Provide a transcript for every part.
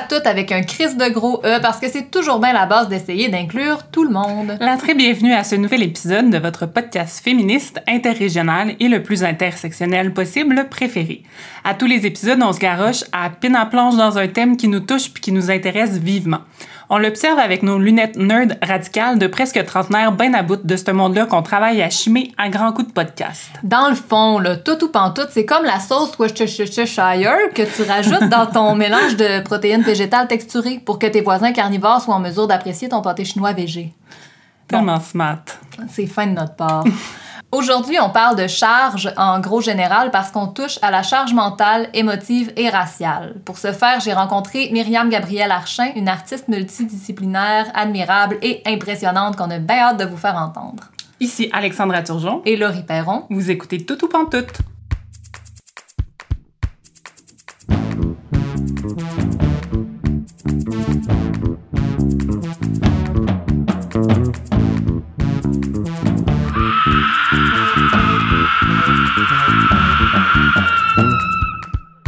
toutes avec un crise de gros E parce que c'est toujours bien la base d'essayer d'inclure tout le monde. La très bienvenue à ce nouvel épisode de votre podcast féministe interrégional et le plus intersectionnel possible préféré. À tous les épisodes, on se garoche à pin à planche dans un thème qui nous touche puis qui nous intéresse vivement. On l'observe avec nos lunettes nerd radicales de presque trentenaire bien à bout de ce monde-là qu'on travaille à chimer à grands coups de podcast. Dans le fond, là, tout ou pantoute, c'est comme la sauce Worcestershire que tu rajoutes dans ton mélange de protéines végétales texturées pour que tes voisins carnivores soient en mesure d'apprécier ton pâté chinois végé. Tellement smart. C'est fin de notre part. Aujourd'hui, on parle de charge en gros général parce qu'on touche à la charge mentale, émotive et raciale. Pour ce faire, j'ai rencontré Myriam Gabrielle Archin, une artiste multidisciplinaire, admirable et impressionnante qu'on a bien hâte de vous faire entendre. Ici Alexandra Turgeon. Et Laurie Perron. Vous écoutez Tout ou Pantoute.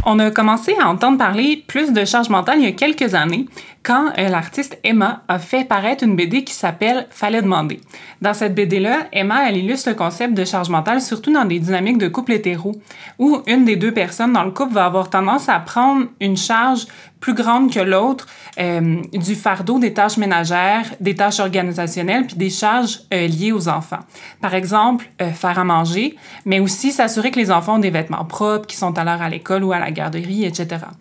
On a commencé à entendre parler plus de charge mentale il y a quelques années, quand euh, l'artiste Emma a fait paraître une BD qui s'appelle Fallait demander. Dans cette BD-là, Emma, elle illustre le concept de charge mentale, surtout dans des dynamiques de couple hétéro, où une des deux personnes dans le couple va avoir tendance à prendre une charge plus grande que l'autre euh, du fardeau des tâches ménagères, des tâches organisationnelles, puis des charges euh, liées aux enfants. Par exemple, faire à manger, mais aussi s'assurer que les enfants ont des vêtements propres, qui sont à l'heure à l'école ou à la garderie, etc.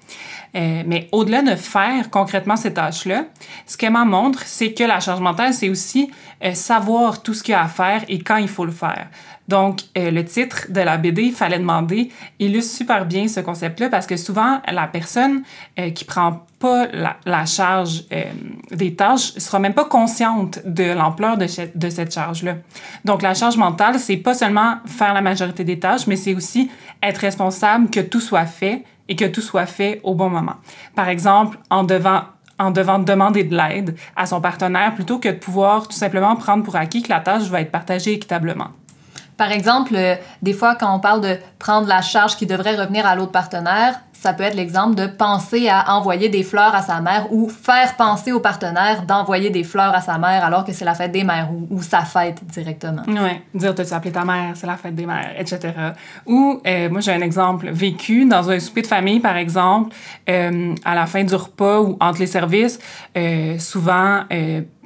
Euh, mais au-delà de faire concrètement ces tâches-là, ce qu'elle m'en montre, c'est que la charge mentale, c'est aussi euh, savoir tout ce qu'il y a à faire et quand il faut le faire. Donc, euh, le titre de la BD, fallait demander, illustre super bien ce concept-là parce que souvent, la personne qui prend pas la, la charge des tâches sera même pas consciente de l'ampleur de, de cette charge-là. Donc, la charge mentale, c'est pas seulement faire la majorité des tâches, mais c'est aussi être responsable que tout soit fait et que tout soit fait au bon moment. Par exemple, en devant en devant demander de l'aide à son partenaire plutôt que de pouvoir tout simplement prendre pour acquis que la tâche va être partagée équitablement. Par exemple, euh, des fois, quand on parle de prendre la charge qui devrait revenir à l'autre partenaire, ça peut être l'exemple de penser à envoyer des fleurs à sa mère ou faire penser au partenaire d'envoyer des fleurs à sa mère alors que c'est la fête des mères ou, sa fête directement. Oui, dire t'as-tu appelé ta mère, c'est la fête des mères, etc. Ou, euh, moi j'ai un exemple vécu dans un souper de famille, par exemple, euh, à la fin du repas ou entre les services, euh, souvent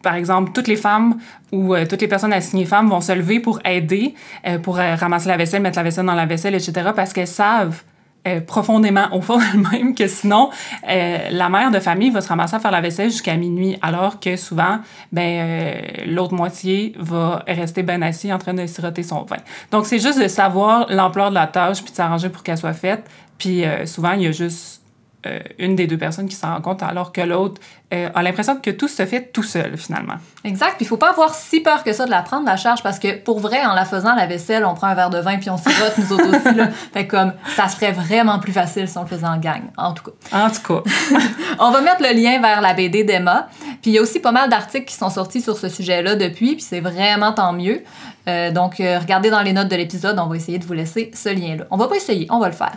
par exemple, toutes les femmes ou toutes les personnes assignées femmes vont se lever pour aider, pour ramasser la vaisselle, mettre la vaisselle dans la vaisselle, etc., parce qu'elles savent euh, profondément au fond d'elle-même que sinon, euh, la mère de famille va se ramasser à faire la vaisselle jusqu'à minuit, alors que souvent, ben, euh, l'autre moitié va rester bien assis en train de siroter son vin. Donc, c'est juste de savoir l'ampleur de la tâche puis de s'arranger pour qu'elle soit faite. Puis souvent, il y a juste euh, une des deux personnes qui s'en rend compte, alors que l'autre euh, a l'impression que tout se fait tout seul, finalement. Exact. Puis il faut pas avoir si peur que ça de la prendre, la charge, parce que pour vrai, en la faisant, la vaisselle, on prend un verre de vin puis on sirote, nous autres aussi. Là. Fait comme, ça serait vraiment plus facile si on le faisait en gang, en tout cas. En tout cas. on va mettre le lien vers la BD d'Emma. Puis il y a aussi pas mal d'articles qui sont sortis sur ce sujet-là depuis, puis c'est vraiment tant mieux. Euh, donc, regardez dans les notes de l'épisode, on va essayer de vous laisser ce lien-là. On va pas essayer, on va le faire.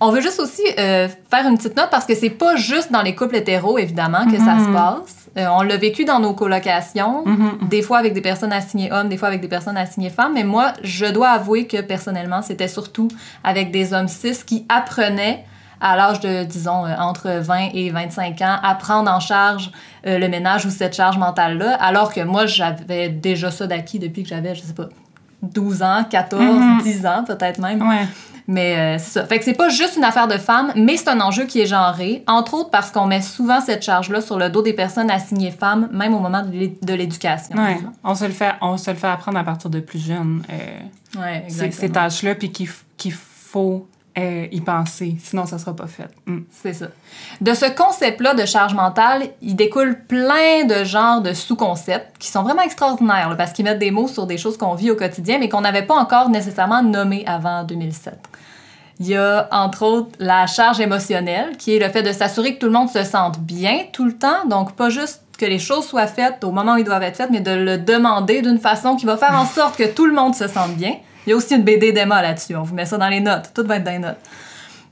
On veut juste aussi euh, faire une petite note parce que c'est pas juste dans les couples hétéros, évidemment, que ça se mhm. passe. Euh, on l'a vécu dans nos colocations, mhm. des fois avec des personnes assignées hommes, des fois avec des personnes assignées femmes. Mais moi, je dois avouer que personnellement, c'était surtout avec des hommes cis qui apprenaient à l'âge de, disons, euh, entre 20 et 25 ans, à prendre en charge le ménage ou cette charge mentale-là, alors que moi, j'avais déjà ça d'acquis depuis que j'avais, je sais pas, 12 ans, 14, 10 mhm. ans peut-être même. Ouais. Mais euh, c'est ça. Fait que c'est pas juste une affaire de femmes, mais c'est un enjeu qui est genré, entre autres parce qu'on met souvent cette charge-là sur le dos des personnes assignées femmes, même au moment de l'éducation. Ouais. On se le fait, on se le fait apprendre à partir de plus jeune. Euh, ouais, Ces tâches-là, puis qu'il faut euh, y penser, sinon ça sera pas fait. Mm. C'est ça. De ce concept-là de charge mentale, il découle plein de genres de sous-concepts qui sont vraiment extraordinaires parce qu'ils mettent des mots sur des choses qu'on vit au quotidien mais qu'on n'avait pas encore nécessairement nommées avant 2007. Il y a entre autres la charge émotionnelle qui est le fait de s'assurer que tout le monde se sente bien tout le temps, donc pas juste que les choses soient faites au moment où ils doivent être faites, mais de le demander d'une façon qui va faire en sorte que tout le monde se sente bien. Il y a aussi une BD d'Emma là-dessus. On vous met ça dans les notes. Tout va être dans les notes.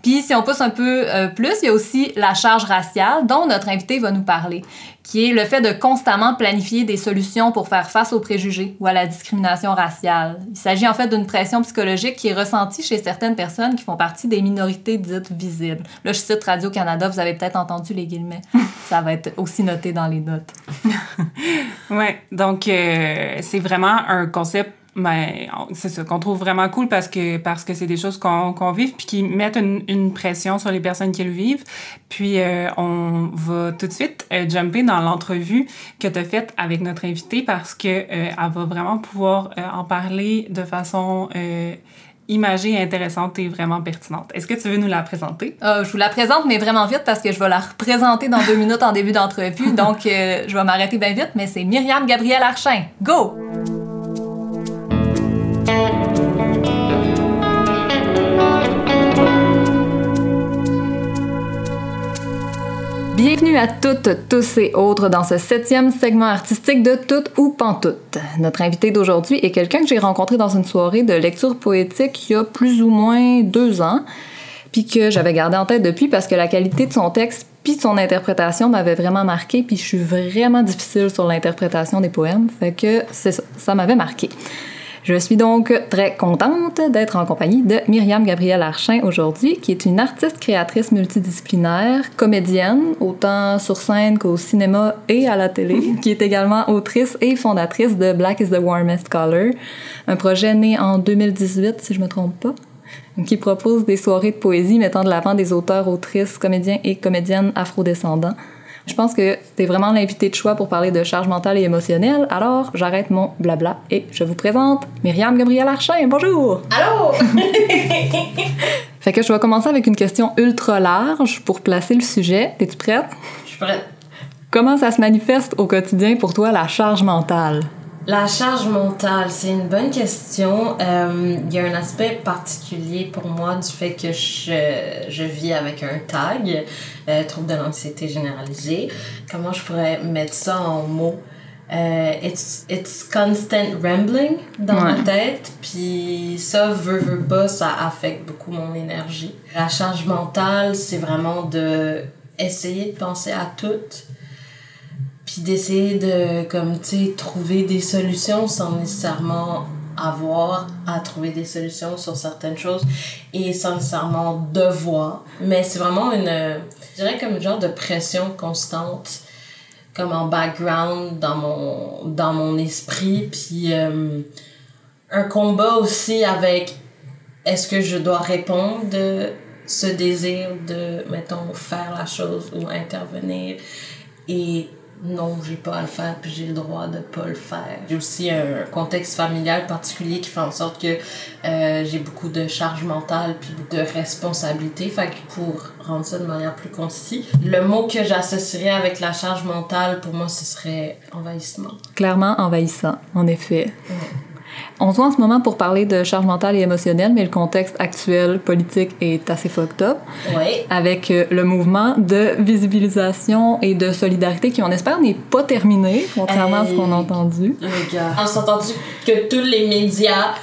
Puis si on pousse un peu euh, plus, il y a aussi la charge raciale dont notre invité va nous parler, qui est le fait de constamment planifier des solutions pour faire face aux préjugés ou à la discrimination raciale. Il s'agit en fait d'une pression psychologique qui est ressentie chez certaines personnes qui font partie des minorités dites visibles. Là, je cite Radio-Canada, vous avez peut-être entendu les guillemets. Ça va être aussi noté dans les notes. ouais, donc euh, c'est vraiment un concept mais ben, c'est ça qu'on trouve vraiment cool parce que parce que c'est des choses qu'on qu'on vit puis qui mettent une, une, pression sur les personnes qui le vivent. Puis euh, on va tout de suite euh, jumper dans l'entrevue que tu as faite avec notre invitée parce que euh, elle va vraiment pouvoir en parler de façon imagée, intéressante et vraiment pertinente. Est-ce que tu veux nous la présenter? je vous la présente, mais vraiment vite parce que je vais la représenter dans deux minutes en début d'entrevue. Donc, je vais m'arrêter bien vite, mais c'est Myriam Gabrielle Archin. Go! Bienvenue à toutes, tous et autres dans ce septième segment artistique de Tout ou Pantoute. Notre invité d'aujourd'hui est quelqu'un que j'ai rencontré dans une soirée de lecture poétique il y a plus ou moins deux ans, puis que j'avais gardé en tête depuis parce que la qualité de son texte puis son interprétation m'avait vraiment marqué, puis je suis vraiment difficile sur l'interprétation des poèmes, fait que ça, ça m'avait marqué. Je suis donc très contente d'être en compagnie de Myriam Gabrielle Archin aujourd'hui, qui est une artiste créatrice multidisciplinaire, comédienne, autant sur scène qu'au cinéma et à la télé, qui est également autrice et fondatrice de Black is the Warmest Color, un projet né en 2018, si je me trompe pas qui propose des soirées de poésie mettant de l'avant des auteurs, autrices, comédiens et comédiennes afrodescendants. Je pense que tu es vraiment l'invité de choix pour parler de charge mentale et émotionnelle. Alors, j'arrête mon blabla et je vous présente Myriam Gabrielle Archin. Bonjour! Allô! fait que je vais commencer avec une question ultra large pour placer le sujet. Es-tu prête? Je suis prête. Comment ça se manifeste au quotidien pour toi, la charge mentale? La charge mentale, c'est une bonne question. Euh, il y a un aspect particulier pour moi du fait que je, je vis avec un tag, euh, trouble de l'anxiété généralisée. Comment je pourrais mettre ça en mots? Euh, it's, it's constant rambling dans ma tête, puis ça, veut, veut pas, ça affecte beaucoup mon énergie. La charge mentale, c'est vraiment de essayer de penser à tout puis d'essayer de comme tu sais trouver des solutions sans nécessairement avoir à trouver des solutions sur certaines choses et sans nécessairement devoir. Mais c'est vraiment une je dirais comme une genre de pression constante comme en background dans mon dans mon esprit. Puis euh, un combat aussi avec est-ce que je dois répondre de ce désir de mettons faire la chose ou intervenir et non, j'ai pas à le faire, puis j'ai le droit de pas le faire. J'ai aussi un contexte familial particulier qui fait en sorte que euh, j'ai beaucoup de charge mentale puis de responsabilité. Fait que pour rendre ça de manière plus concise, le mot que j'associerais avec la charge mentale, pour moi, ce serait envahissement. Clairement envahissant, en effet. On se voit en ce moment pour parler de charge mentale et émotionnelle, mais le contexte actuel politique est assez fucked up. Oui. Avec euh, le mouvement de visibilisation et de solidarité qui, on espère, n'est pas terminé, contrairement à ce qu'on a entendu. On s'est entendu que tous les médias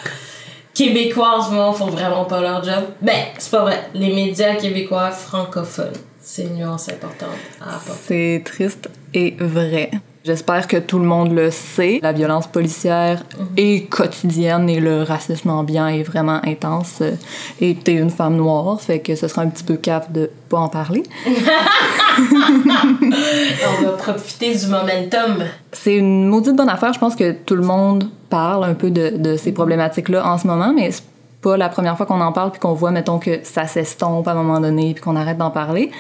québécois en ce moment font vraiment pas leur job? Ben, c'est pas vrai. Les médias québécois francophones, c'est une nuance importante à apporter. C'est triste et vrai. J'espère que tout le monde le sait. La violence policière est quotidienne et le racisme ambiant est vraiment intense. Et t'es une femme noire, fait que ce sera un petit peu cap de pas en parler. On va profiter du momentum. C'est une maudite bonne affaire. Je pense que tout le monde parle un peu de, de ces problématiques-là en ce moment, mais c'est pas la première fois qu'on en parle puis qu'on voit, mettons, que ça s'estompe à un moment donné puis qu'on arrête d'en parler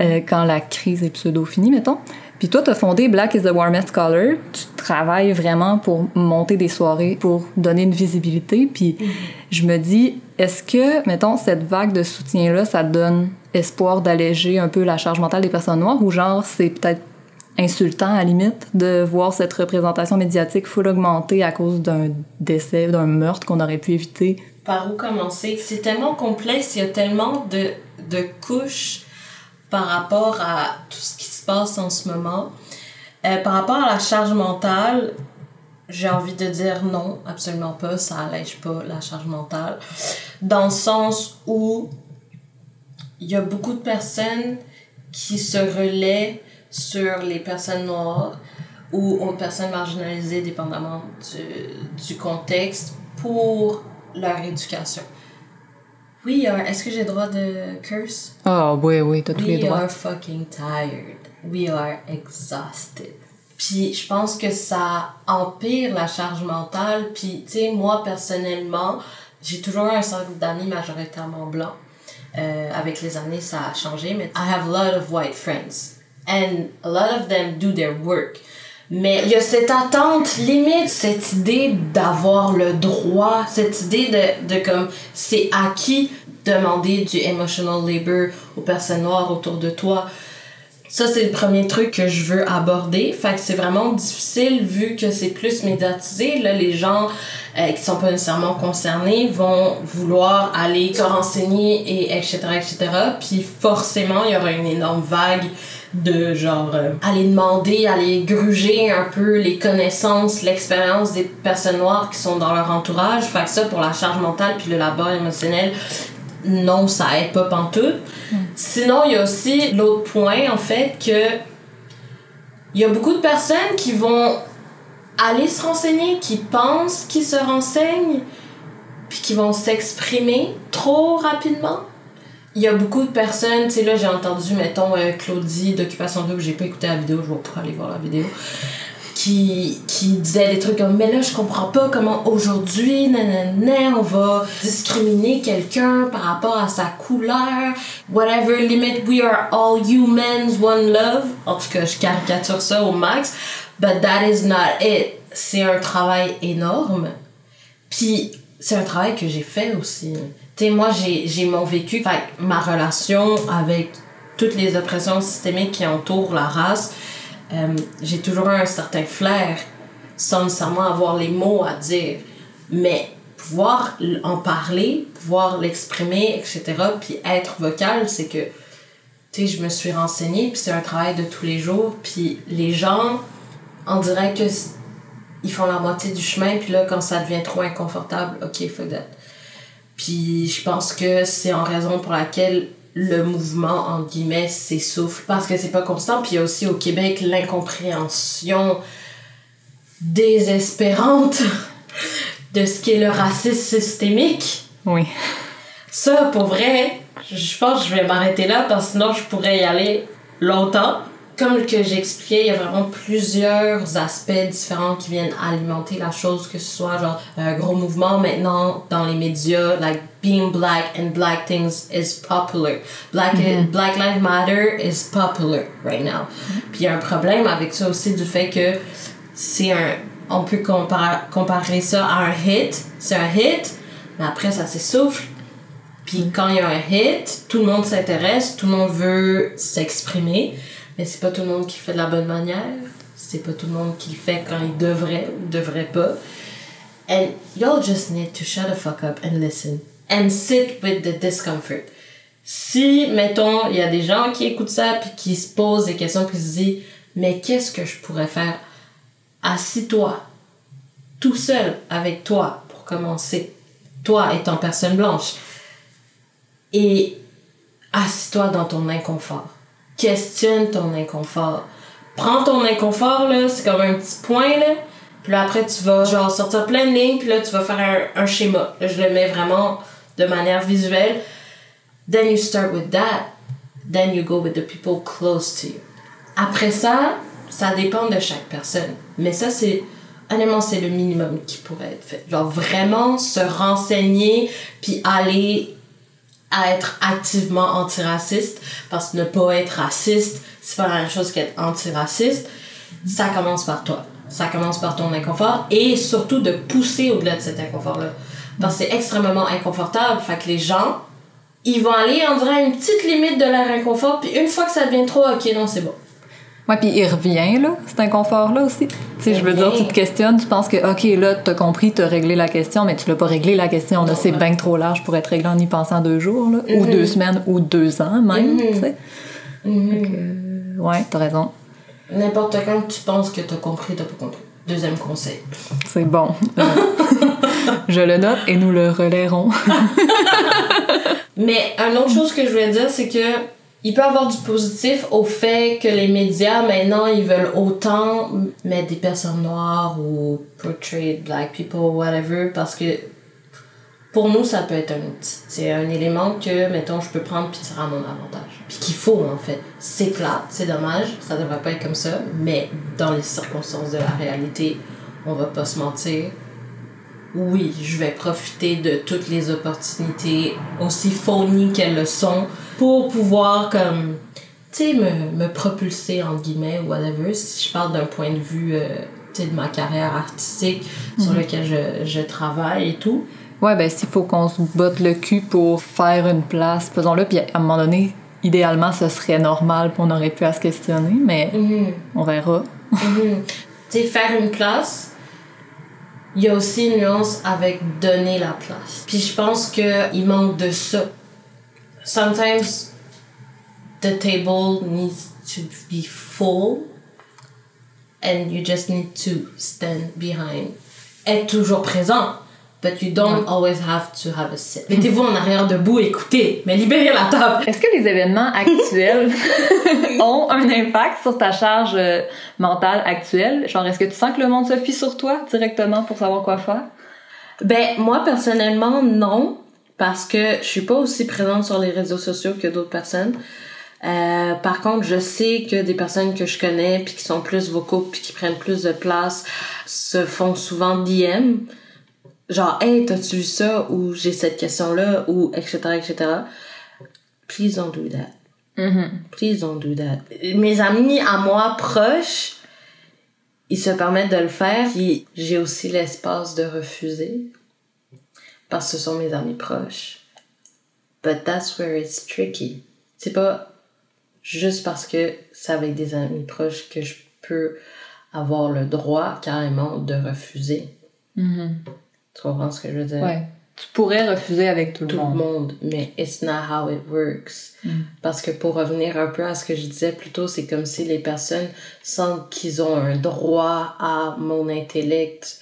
euh, quand la crise est pseudo-finie, mettons. Puis toi, tu as fondé Black is the Warmest Color. Tu travailles vraiment pour monter des soirées, pour donner une visibilité. Puis je me dis, est-ce que, mettons, cette vague de soutien-là, ça donne espoir d'alléger un peu la charge mentale des personnes noires? Ou genre, c'est peut-être insultant à la limite de voir cette représentation médiatique full augmentée à cause d'un décès, d'un meurtre qu'on aurait pu éviter? Par où commencer? C'est tellement complexe, il y a tellement de, de couches par rapport à tout ce qui se passe en ce moment. Euh, par rapport à la charge mentale, j'ai envie de dire non, absolument pas, ça allège pas la charge mentale. Dans le sens où il y a beaucoup de personnes qui se relaient sur les personnes noires ou aux personnes marginalisées, dépendamment du, du contexte, pour leur éducation. We are. Est-ce que j'ai droit de curse? Ah, oui, oui, t'as tous les We droits. are fucking tired. We are exhausted. Puis je pense que ça empire la charge mentale. Puis, tu sais, moi, personnellement, j'ai toujours un cercle d'amis majoritairement blancs. Euh, avec les années, ça a changé, mais I have a lot of white friends. And a lot of them do their work. Mais il y a cette attente, limite, cette idée d'avoir le droit, cette idée de, de comme, c'est acquis demander du emotional labor aux personnes noires autour de toi. Ça, c'est le premier truc que je veux aborder. Fait que c'est vraiment difficile vu que c'est plus médiatisé. Là, les gens euh, qui sont pas nécessairement concernés vont vouloir aller se renseigner et etc. etc. Puis forcément, il y aura une énorme vague de genre euh, aller demander, aller gruger un peu les connaissances, l'expérience des personnes noires qui sont dans leur entourage. Fait que ça, pour la charge mentale puis le labeur émotionnel, non, ça aide pas pantoute. Sinon, il y a aussi l'autre point, en fait, que il y a beaucoup de personnes qui vont aller se renseigner, qui pensent qu'ils se renseignent, puis qui vont s'exprimer trop rapidement. Il y a beaucoup de personnes, tu sais, là, j'ai entendu, mettons, euh, Claudie d'Occupation Double, j'ai pas écouté la vidéo, je vais pas aller voir la vidéo, qui, qui disait des trucs comme, mais là, je comprends pas comment aujourd'hui, nanana, on va discriminer quelqu'un par rapport à sa couleur, whatever, limit, we are all humans, one love. En tout cas, je caricature ça au max, but that is not it. C'est un travail énorme. Puis, c'est un travail que j'ai fait aussi. Tu sais, moi, j'ai mon vécu, ma relation avec toutes les oppressions systémiques qui entourent la race, euh, j'ai toujours un certain flair sans nécessairement avoir les mots à dire. Mais pouvoir en parler, pouvoir l'exprimer, etc., puis être vocal, c'est que, tu sais, je me suis renseignée, puis c'est un travail de tous les jours, puis les gens, on dirait que ils font la moitié du chemin, puis là, quand ça devient trop inconfortable, ok, fuck that. Puis je pense que c'est en raison pour laquelle le mouvement, en guillemets, s'essouffle. Parce que c'est pas constant. Puis il y a aussi au Québec l'incompréhension désespérante de ce qu'est le racisme systémique. Oui. Ça, pour vrai, je pense que je vais m'arrêter là parce que sinon je pourrais y aller longtemps. Comme que j'expliquais, il y a vraiment plusieurs aspects différents qui viennent alimenter la chose, que ce soit genre un gros mouvement maintenant dans les médias, like being black and black things is popular. Black, black Lives Matter is popular right now. Puis il y a un problème avec ça aussi du fait que c'est un. On peut comparer, comparer ça à un hit. C'est un hit, mais après ça s'essouffle. Puis quand il y a un hit, tout le monde s'intéresse, tout le monde veut s'exprimer, mais c'est pas tout le monde qui fait de la bonne manière. C'est pas tout le monde qui fait quand il devrait ou devrait pas. And y'all just need to shut the fuck up and listen. And sit with the discomfort. Si, mettons, il y a des gens qui écoutent ça puis qui se posent des questions puis qui se disent Mais qu'est-ce que je pourrais faire Assis-toi, tout seul avec toi pour commencer. Toi étant personne blanche et assis-toi dans ton inconfort. Questionne ton inconfort. Prends ton inconfort, là, c'est comme un petit point, là. Puis après, tu vas, genre, sortir plein de lignes, puis là, tu vas faire un, un schéma. Je le mets vraiment de manière visuelle. Then you start with that. Then you go with the people close to you. Après ça, ça dépend de chaque personne. Mais ça, c'est. Honnêtement, c'est le minimum qui pourrait être fait. Genre, vraiment se renseigner, puis aller à être activement antiraciste parce que ne pas être raciste c'est pas la même chose qu'être antiraciste ça commence par toi. Ça commence par ton inconfort et surtout de pousser au-delà de cet inconfort là parce que c'est extrêmement inconfortable fait que les gens ils vont aller dirait à une petite limite de leur inconfort puis une fois que ça devient trop ok non c'est bon Ouais, puis il revient, là, cet inconfort-là aussi. Tu sais, je veux dire, tu te questionnes, tu penses que, OK, là, t'as compris, t'as réglé la question, mais tu l'as pas réglé la question. Là, c'est bien trop large pour être réglé en y pensant deux jours, là, ou deux semaines, ou deux ans même, Mhm. tu sais. Mhm. Euh, ouais, t'as raison. n'importe quand tu penses que t'as compris t'as pas compris deuxième conseil C'est bon. Je le note et nous le relaierons. Mais une autre chose que je voulais dire, c'est que il peut avoir du positif au fait que les médias maintenant ils veulent autant mettre des personnes noires ou portray black people whatever parce que pour nous ça peut être un outil. C'est un élément que mettons je peux prendre puis tirer à mon avantage. Puis qu'il faut en fait. C'est plat c'est dommage ça devrait pas être comme ça mais dans les circonstances de la réalité on va pas se mentir oui, je vais profiter de toutes les opportunités, aussi phony qu'elles le sont, pour pouvoir, comme, tu sais, me, me propulser, entre guillemets, ou whatever, si je parle d'un point de vue, euh, tu sais, de ma carrière artistique sur Mhm. lequel je, je travaille et tout. Ouais, ben s'il faut qu'on se botte le cul pour faire une place, faisons-le. Puis à un moment donné, idéalement, ce serait normal, puis on aurait pu à se questionner, mais on verra. Mhm. Tu sais, faire une place, il y a aussi une nuance avec donner la place. Puis je pense qu'il manque de ça. Sometimes the table needs to be full and you just need to stand behind. Être toujours présent. But you don't always have to have a seat. Mettez-vous en arrière debout, écoutez, mais libérez la table. Est-ce que les événements actuels ont un impact sur ta charge euh, mentale actuelle? Genre, est-ce que tu sens que le monde se fie sur toi directement pour savoir quoi faire? Ben, moi, personnellement, non. Parce que je suis pas aussi présente sur les réseaux sociaux que d'autres personnes. Euh, par contre, je sais que des personnes que je connais puis qui sont plus vocaux puis qui prennent plus de place se font souvent DM. Genre, hey, t'as-tu vu ça? Ou j'ai cette question-là? Ou etc., etc. Please don't do that. Please don't do that. Mes amis à moi proches, ils se permettent de le faire. Puis j'ai aussi l'espace de refuser. Parce que ce sont mes amis proches. But that's where it's tricky. C'est pas juste parce que c'est avec des amis proches que je peux avoir le droit carrément de refuser. Tu comprends ce que je veux dire? Ouais. Tu pourrais refuser avec tout le tout le monde. monde, mais it's not how it works. Parce que pour revenir un peu à ce que je disais plus tôt, c'est comme si les personnes sentent qu'ils ont un droit à mon intellect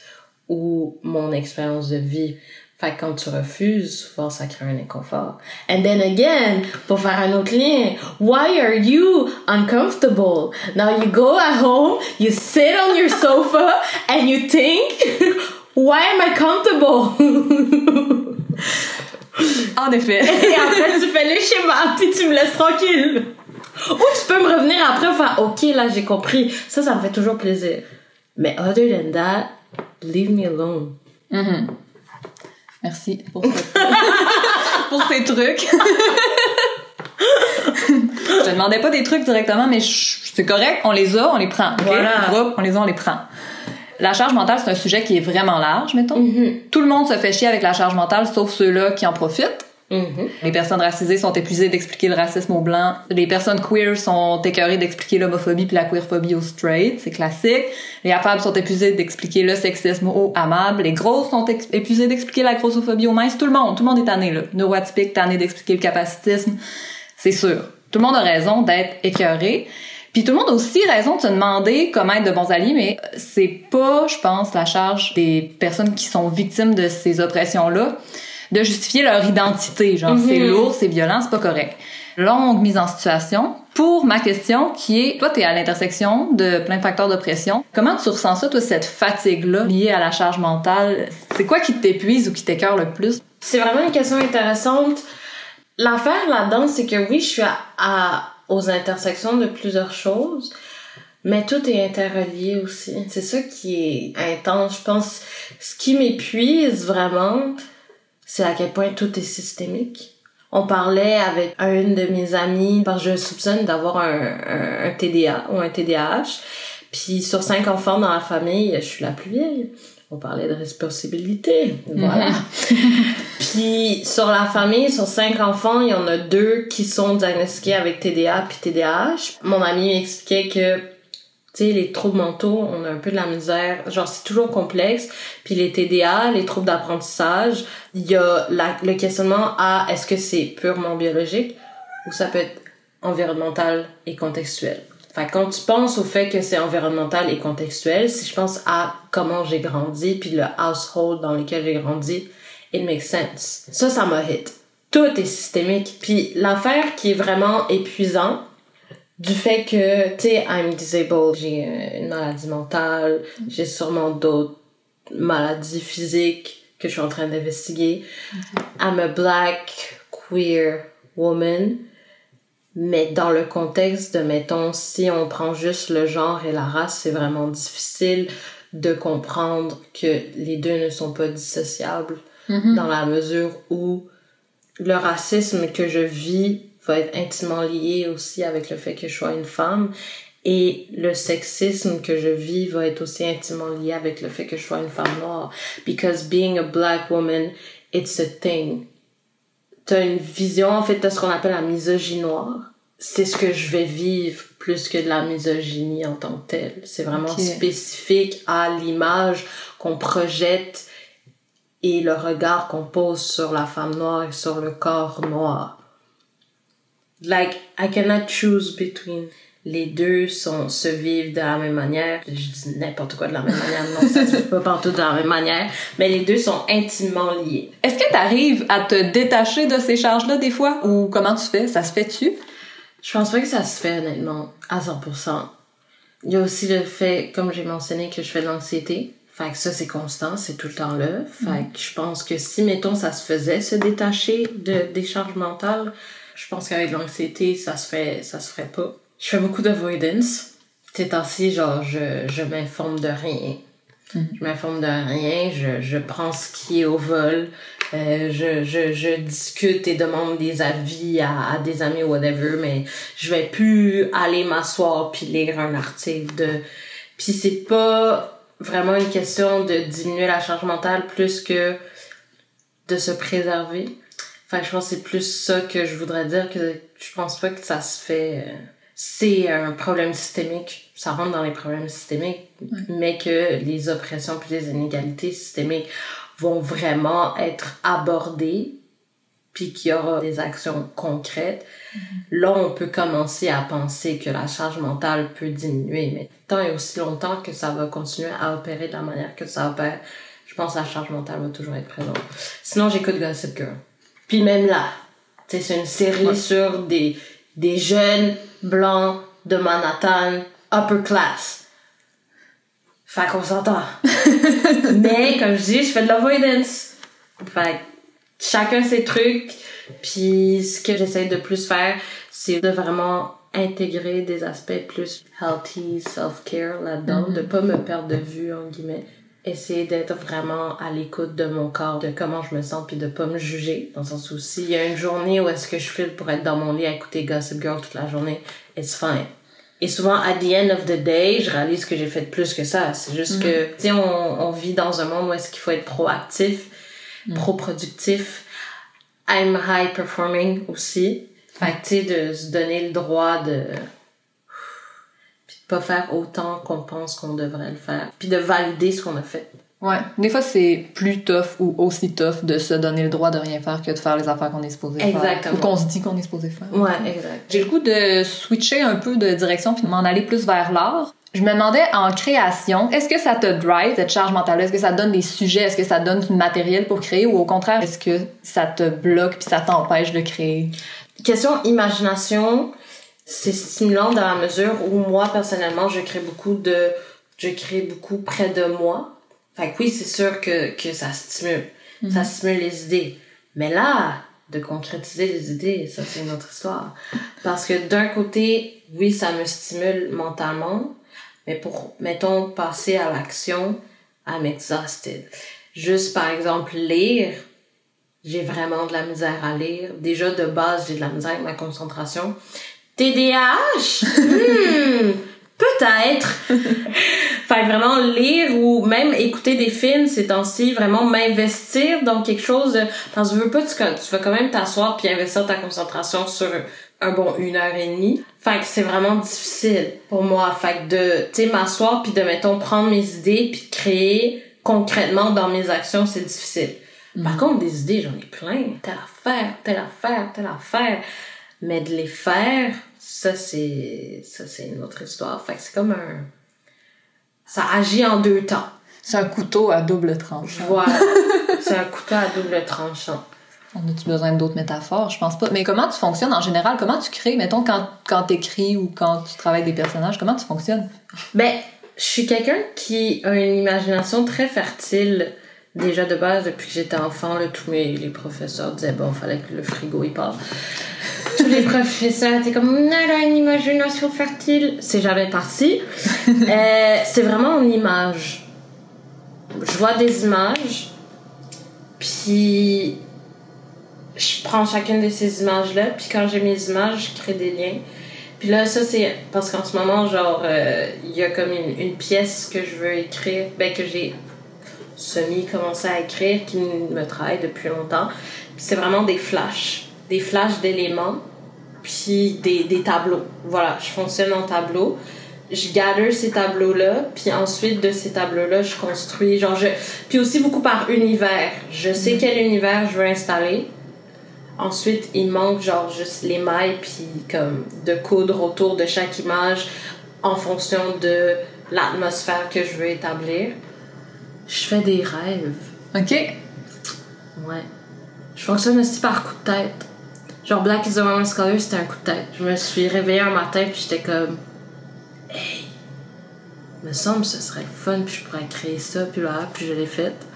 ou mon expérience de vie. Fait que quand tu refuses, souvent ça crée un inconfort. And then again, pour faire un autre lien, why are you uncomfortable? Now you go at home, you sit on your sofa, and you think, why am I comfortable? En effet. Et après, tu fais les schémas, puis tu me laisses tranquille. Ou tu peux me revenir après et faire, OK, là, j'ai compris. Ça, ça me fait toujours plaisir. Mais other than that, leave me alone. Merci pour, ce- pour ces trucs. je te demandais pas des trucs directement, mais c'est correct, on les a, on les prend. ok? Voilà. Groupe, on les a, on les prend. La charge mentale, c'est un sujet qui est vraiment large, mettons. Tout le monde se fait chier avec la charge mentale, sauf ceux-là qui en profitent. Mhm. Les personnes racisées sont épuisées d'expliquer le racisme aux blancs. Les personnes queer sont écœurées d'expliquer l'homophobie puis la queerphobie aux straight, c'est classique. Les affables sont épuisées d'expliquer le sexisme aux amables. Les grosses sont épuisées d'expliquer la grossophobie aux minces. Tout le monde, tout le monde est tanné, là. Neuroatypique, tanné d'expliquer le capacitisme. C'est sûr. Tout le monde a raison d'être écœuré. Puis tout le monde a aussi raison de se demander comment être de bons alliés, mais c'est pas, je pense, la charge des personnes qui sont victimes de ces oppressions-là de justifier leur identité. Genre, c'est lourd, c'est violent, c'est pas correct. Longue mise en situation. Pour ma question, qui est, toi, t'es à l'intersection de plein de facteurs d'oppression. Comment tu ressens ça, toi, cette fatigue-là liée à la charge mentale? C'est quoi qui t'épuise ou qui t'écœure le plus? C'est vraiment une question intéressante. L'affaire là-dedans, c'est que oui, je suis à, à- aux intersections de plusieurs choses, mais tout est interrelié aussi. C'est ça qui est intense. Je pense, ce qui m'épuise vraiment, c'est à quel point tout est systémique. On parlait avec une de mes amies, parce que je soupçonne d'avoir un, un, un TDA ou un TDAH. Puis sur cinq enfants dans la famille, je suis la plus vieille. On parlait de responsabilité. Voilà. Puis sur la famille, sur cinq enfants, il y en a deux qui sont diagnostiqués avec TDA puis TDAH. Mon ami m'expliquait que tu sais, les troubles mentaux, on a un peu de la misère. Genre, c'est toujours complexe. Puis les TDA, les troubles d'apprentissage, il y a la- le questionnement à est-ce que c'est purement biologique ou ça peut être environnemental et contextuel. Que quand tu penses au fait que c'est environnemental et contextuel, si je pense à comment j'ai grandi puis le household dans lequel j'ai grandi, it makes sense. Ça, ça m'a hit. tout est systémique. Puis l'affaire qui est vraiment épuisant, du fait que, tu sais, I'm disabled, j'ai une maladie mentale, j'ai sûrement d'autres maladies physiques que je suis en train d'investiguer. I'm a black queer woman. Mais dans le contexte de, mettons, si on prend juste le genre et la race, c'est vraiment difficile de comprendre que les deux ne sont pas dissociables dans la mesure où le racisme que je vis va être intimement lié aussi avec le fait que je sois une femme et le sexisme que je vis va être aussi intimement lié avec le fait que je sois une femme noire. Because being a black woman, it's a thing. T'as une vision, en fait, de ce qu'on appelle la misogynie noire. C'est ce que je vais vivre plus que de la misogynie en tant que telle. C'est vraiment spécifique à l'image qu'on projette et le regard qu'on pose sur la femme noire et sur le corps noir. Like, I cannot choose between. Les deux sont, se vivent de la même manière. Je dis n'importe quoi de la même manière. Non, ça se vit pas partout de la même manière. Mais les deux sont intimement liés. Est-ce que tu arrives à te détacher de ces charges-là des fois? Ou comment tu fais? Ça se fait-tu? Je pense pas que ça se fait honnêtement à 100%. Il y a aussi le fait, comme j'ai mentionné, que je fais de l'anxiété. Fait que ça, c'est constant, c'est tout le temps là. Fait que je pense que si, mettons, ça se faisait se détacher de, des charges mentales, je pense qu'avec l'anxiété, ça se fait, ça se ferait pas. Je fais beaucoup d'avoidance. Ces temps-ci, genre, je, je m'informe de rien. Je m'informe de rien, je, je prends ce qui est au vol, euh, je, je, je discute et demande des avis à, à des amis, whatever, mais je vais plus aller m'asseoir puis lire un article de... Puis c'est pas vraiment une question de diminuer la charge mentale plus que de se préserver. Enfin, je pense que c'est plus ça que je voudrais dire, que je pense pas que ça se fait... c'est un problème systémique, ça rentre dans les problèmes systémiques, mais que les oppressions puis les inégalités systémiques vont vraiment être abordées, puis qu'il y aura des actions concrètes. Là, on peut commencer à penser que la charge mentale peut diminuer, mais tant et aussi longtemps que ça va continuer à opérer de la manière que ça opère, je pense que la charge mentale va toujours être présente. Sinon, j'écoute Gossip Girl. Puis même là, c'est une série sur des, des jeunes blancs de Manhattan, upper class. Fait qu'on s'entend. Mais, comme je dis, je fais de l'avoidance. Fait chacun ses trucs. Puis ce que j'essaie de plus faire, c'est de vraiment intégrer des aspects plus healthy, self-care là-dedans, de pas me perdre de vue, en guillemets. Essayer d'être vraiment à l'écoute de mon corps, de comment je me sens, puis de pas me juger. Dans le sens où s'il y a une journée où est-ce que je file pour être dans mon lit à écouter Gossip Girl toute la journée, it's fine. Et souvent, at the end of the day, je réalise que j'ai fait plus que ça. C'est juste que, tu sais, on, on vit dans un monde où est-ce qu'il faut être proactif, pro-productif. I'm high performing aussi. Fait que, tu sais, de se donner le droit de... Pas faire autant qu'on pense qu'on devrait le faire. Puis de valider ce qu'on a fait. Ouais. Des fois, c'est plus tough ou aussi tough de se donner le droit de rien faire que de faire les affaires qu'on est supposé faire. Exactement. Ou qu'on se dit qu'on est supposé faire. Ouais, exact. J'ai le goût de switcher un peu de direction puis de m'en aller plus vers l'art. Je me demandais en création, est-ce que ça te drive cette charge mentale Est-ce que ça donne des sujets? Est-ce que ça donne du matériel pour créer? Ou au contraire, est-ce que ça te bloque puis ça t'empêche de créer? Question imagination, c'est stimulant dans la mesure où moi, personnellement, je crée beaucoup de... Je crée beaucoup près de moi. Fait que oui, c'est sûr que, que ça stimule. Ça stimule les idées. Mais là, de concrétiser les idées, ça, c'est une autre histoire. Parce que d'un côté, oui, ça me stimule mentalement, mais pour, mettons, passer à l'action, I'm exhausted. Juste, par exemple, lire, j'ai vraiment de la misère à lire. Déjà, de base, j'ai de la misère avec ma concentration. TDAH? Hmm, peut-être. fait vraiment lire ou même écouter des films ces temps-ci, vraiment m'investir dans quelque chose de... Parce que je veux pas, tu, tu vas quand même t'asseoir puis investir ta concentration sur un bon une heure et demie. Fait que c'est vraiment difficile pour moi. Fait que de, tu sais, m'asseoir puis de, mettons, prendre mes idées puis créer concrètement dans mes actions, c'est difficile. Par contre, des idées, j'en ai plein. Telle affaire, telle affaire, telle affaire. Mais de les faire, ça, c'est, ça, c'est une autre histoire. Fait que c'est comme un, ça agit en deux temps. C'est un couteau à double tranche. Voilà. c'est un couteau à double tranchant. On a-tu besoin d'autres métaphores? Je pense pas. Mais comment tu fonctionnes en général? Comment tu crées? Mettons, quand, quand t'écris ou quand tu travailles des personnages, comment tu fonctionnes? Ben, je suis quelqu'un qui a une imagination très fertile déjà de base depuis que j'étais enfant. Là, tous mes les professeurs disaient bon, fallait que le frigo il part. tous les professeurs étaient comme non, elle a une imagination fertile. C'est jamais parti. Euh, c'est vraiment en image. Je vois des images, puis je prends chacune de ces images-là, puis quand j'ai mes images, je crée des liens. Puis là, ça, c'est parce qu'en ce moment, genre, euh, il y a comme une, une, pièce que je veux écrire, ben, que j'ai semi-commencé à écrire, qui me travaille depuis longtemps. C'est vraiment des flashs, des flashs d'éléments, puis des, des tableaux. Voilà, je fonctionne en tableau. Je gather ces tableaux-là, puis ensuite de ces tableaux-là, je construis, genre, je... Puis aussi beaucoup par univers. Je sais quel univers je veux installer Ensuite, il manque genre juste les mailles puis comme de coudre autour de chaque image en fonction de l'atmosphère que je veux établir. Je fais des rêves. OK. Ouais. Je fonctionne aussi par coup de tête. Genre Black is the Woman's Color, c'était un coup de tête. Je me suis réveillée un matin puis j'étais comme Hey, me semble ce serait fun puis je pourrais créer ça puis là puis je l'ai faite.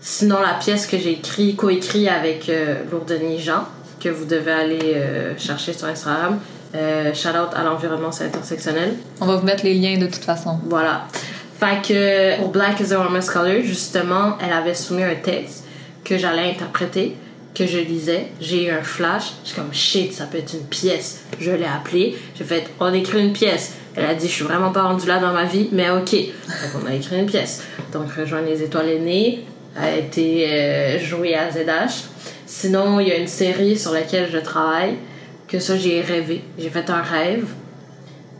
Sinon, la pièce que j'ai écrit, coécrit avec euh, Lourdeni Jean, que vous devez aller euh, chercher sur Instagram. Euh, shout out à l'environnement, intersectionnel. On va vous mettre les liens de toute façon. Voilà. Fait que pour Black is a Woman's Color, justement, elle avait soumis un texte que j'allais interpréter, que je lisais. J'ai eu un flash. Suis comme shit, ça peut être une pièce. Je l'ai appelé. J'ai fait, on écrit une pièce. Elle a dit, je suis vraiment pas rendue là dans ma vie, mais ok. Donc on a écrit une pièce. Donc rejoindre les étoiles aînées, a été euh, joué à ZH. Sinon, il y a une série sur laquelle je travaille, que ça, j'ai rêvé. J'ai fait un rêve.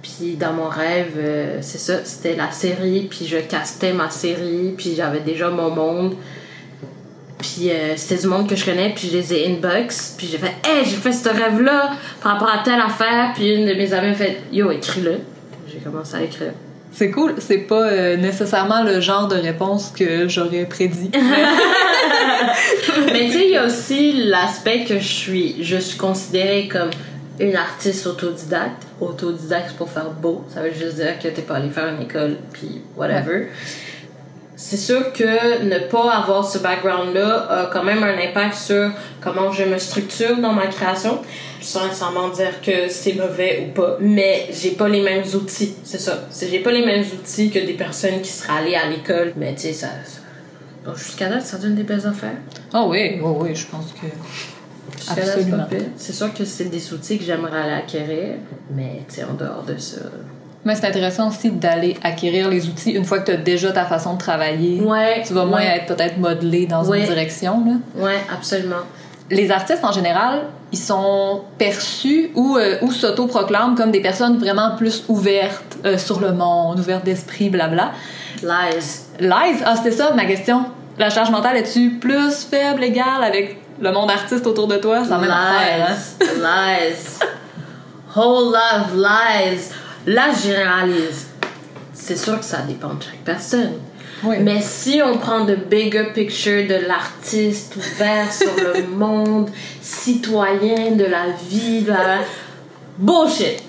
Puis dans mon rêve, euh, c'est ça, c'était la série, puis je castais ma série, puis j'avais déjà mon monde. Puis euh, c'était du monde que je connais, puis je les ai inbox, puis j'ai fait Hey, j'ai fait ce rêve-là par rapport à telle affaire, puis une de mes amies a fait Yo, écris-le. J'ai commencé à écrire. C'est cool. C'est pas euh, nécessairement le genre de réponse que j'aurais prédit. Mais tu sais, il y a aussi l'aspect que je suis, je suis considérée comme une artiste autodidacte. Autodidacte pour faire beau. Ça veut juste dire que t'es pas allé faire une école, puis whatever. C'est sûr que ne pas avoir ce background-là a quand même un impact sur comment je me structure dans ma création sans nécessairement dire que c'est mauvais ou pas, mais j'ai pas les mêmes outils, c'est ça. J'ai pas les mêmes outils que des personnes qui seraient allées à l'école, mais tu sais, ça. Jusqu'à là, ça donne des belles affaires. Ah oh oui, oh oui, je pense que. Absolument. C'est sûr que c'est des outils que j'aimerais aller acquérir, mais en dehors de ça. Mais c'est intéressant aussi d'aller acquérir les outils une fois que tu as déjà ta façon de travailler. Ouais. Tu vas moins être peut-être modelé dans une direction. Là. Ouais, absolument les artistes en général, ils sont perçus ou, euh, ou s'autoproclament comme des personnes vraiment plus ouvertes euh, sur le monde, ouvertes d'esprit, blabla. Lies. Lies? Ah, c'était ça ma question. La charge mentale est-tu plus faible, égale avec le monde artiste autour de toi? Même affaire, hein? Lies. Whole of lies. Là, je généralise. C'est sûr que ça dépend de chaque personne. Mais si on prend le bigger picture de l'artiste ouvert sur le monde, citoyen de la vie, de la... bullshit.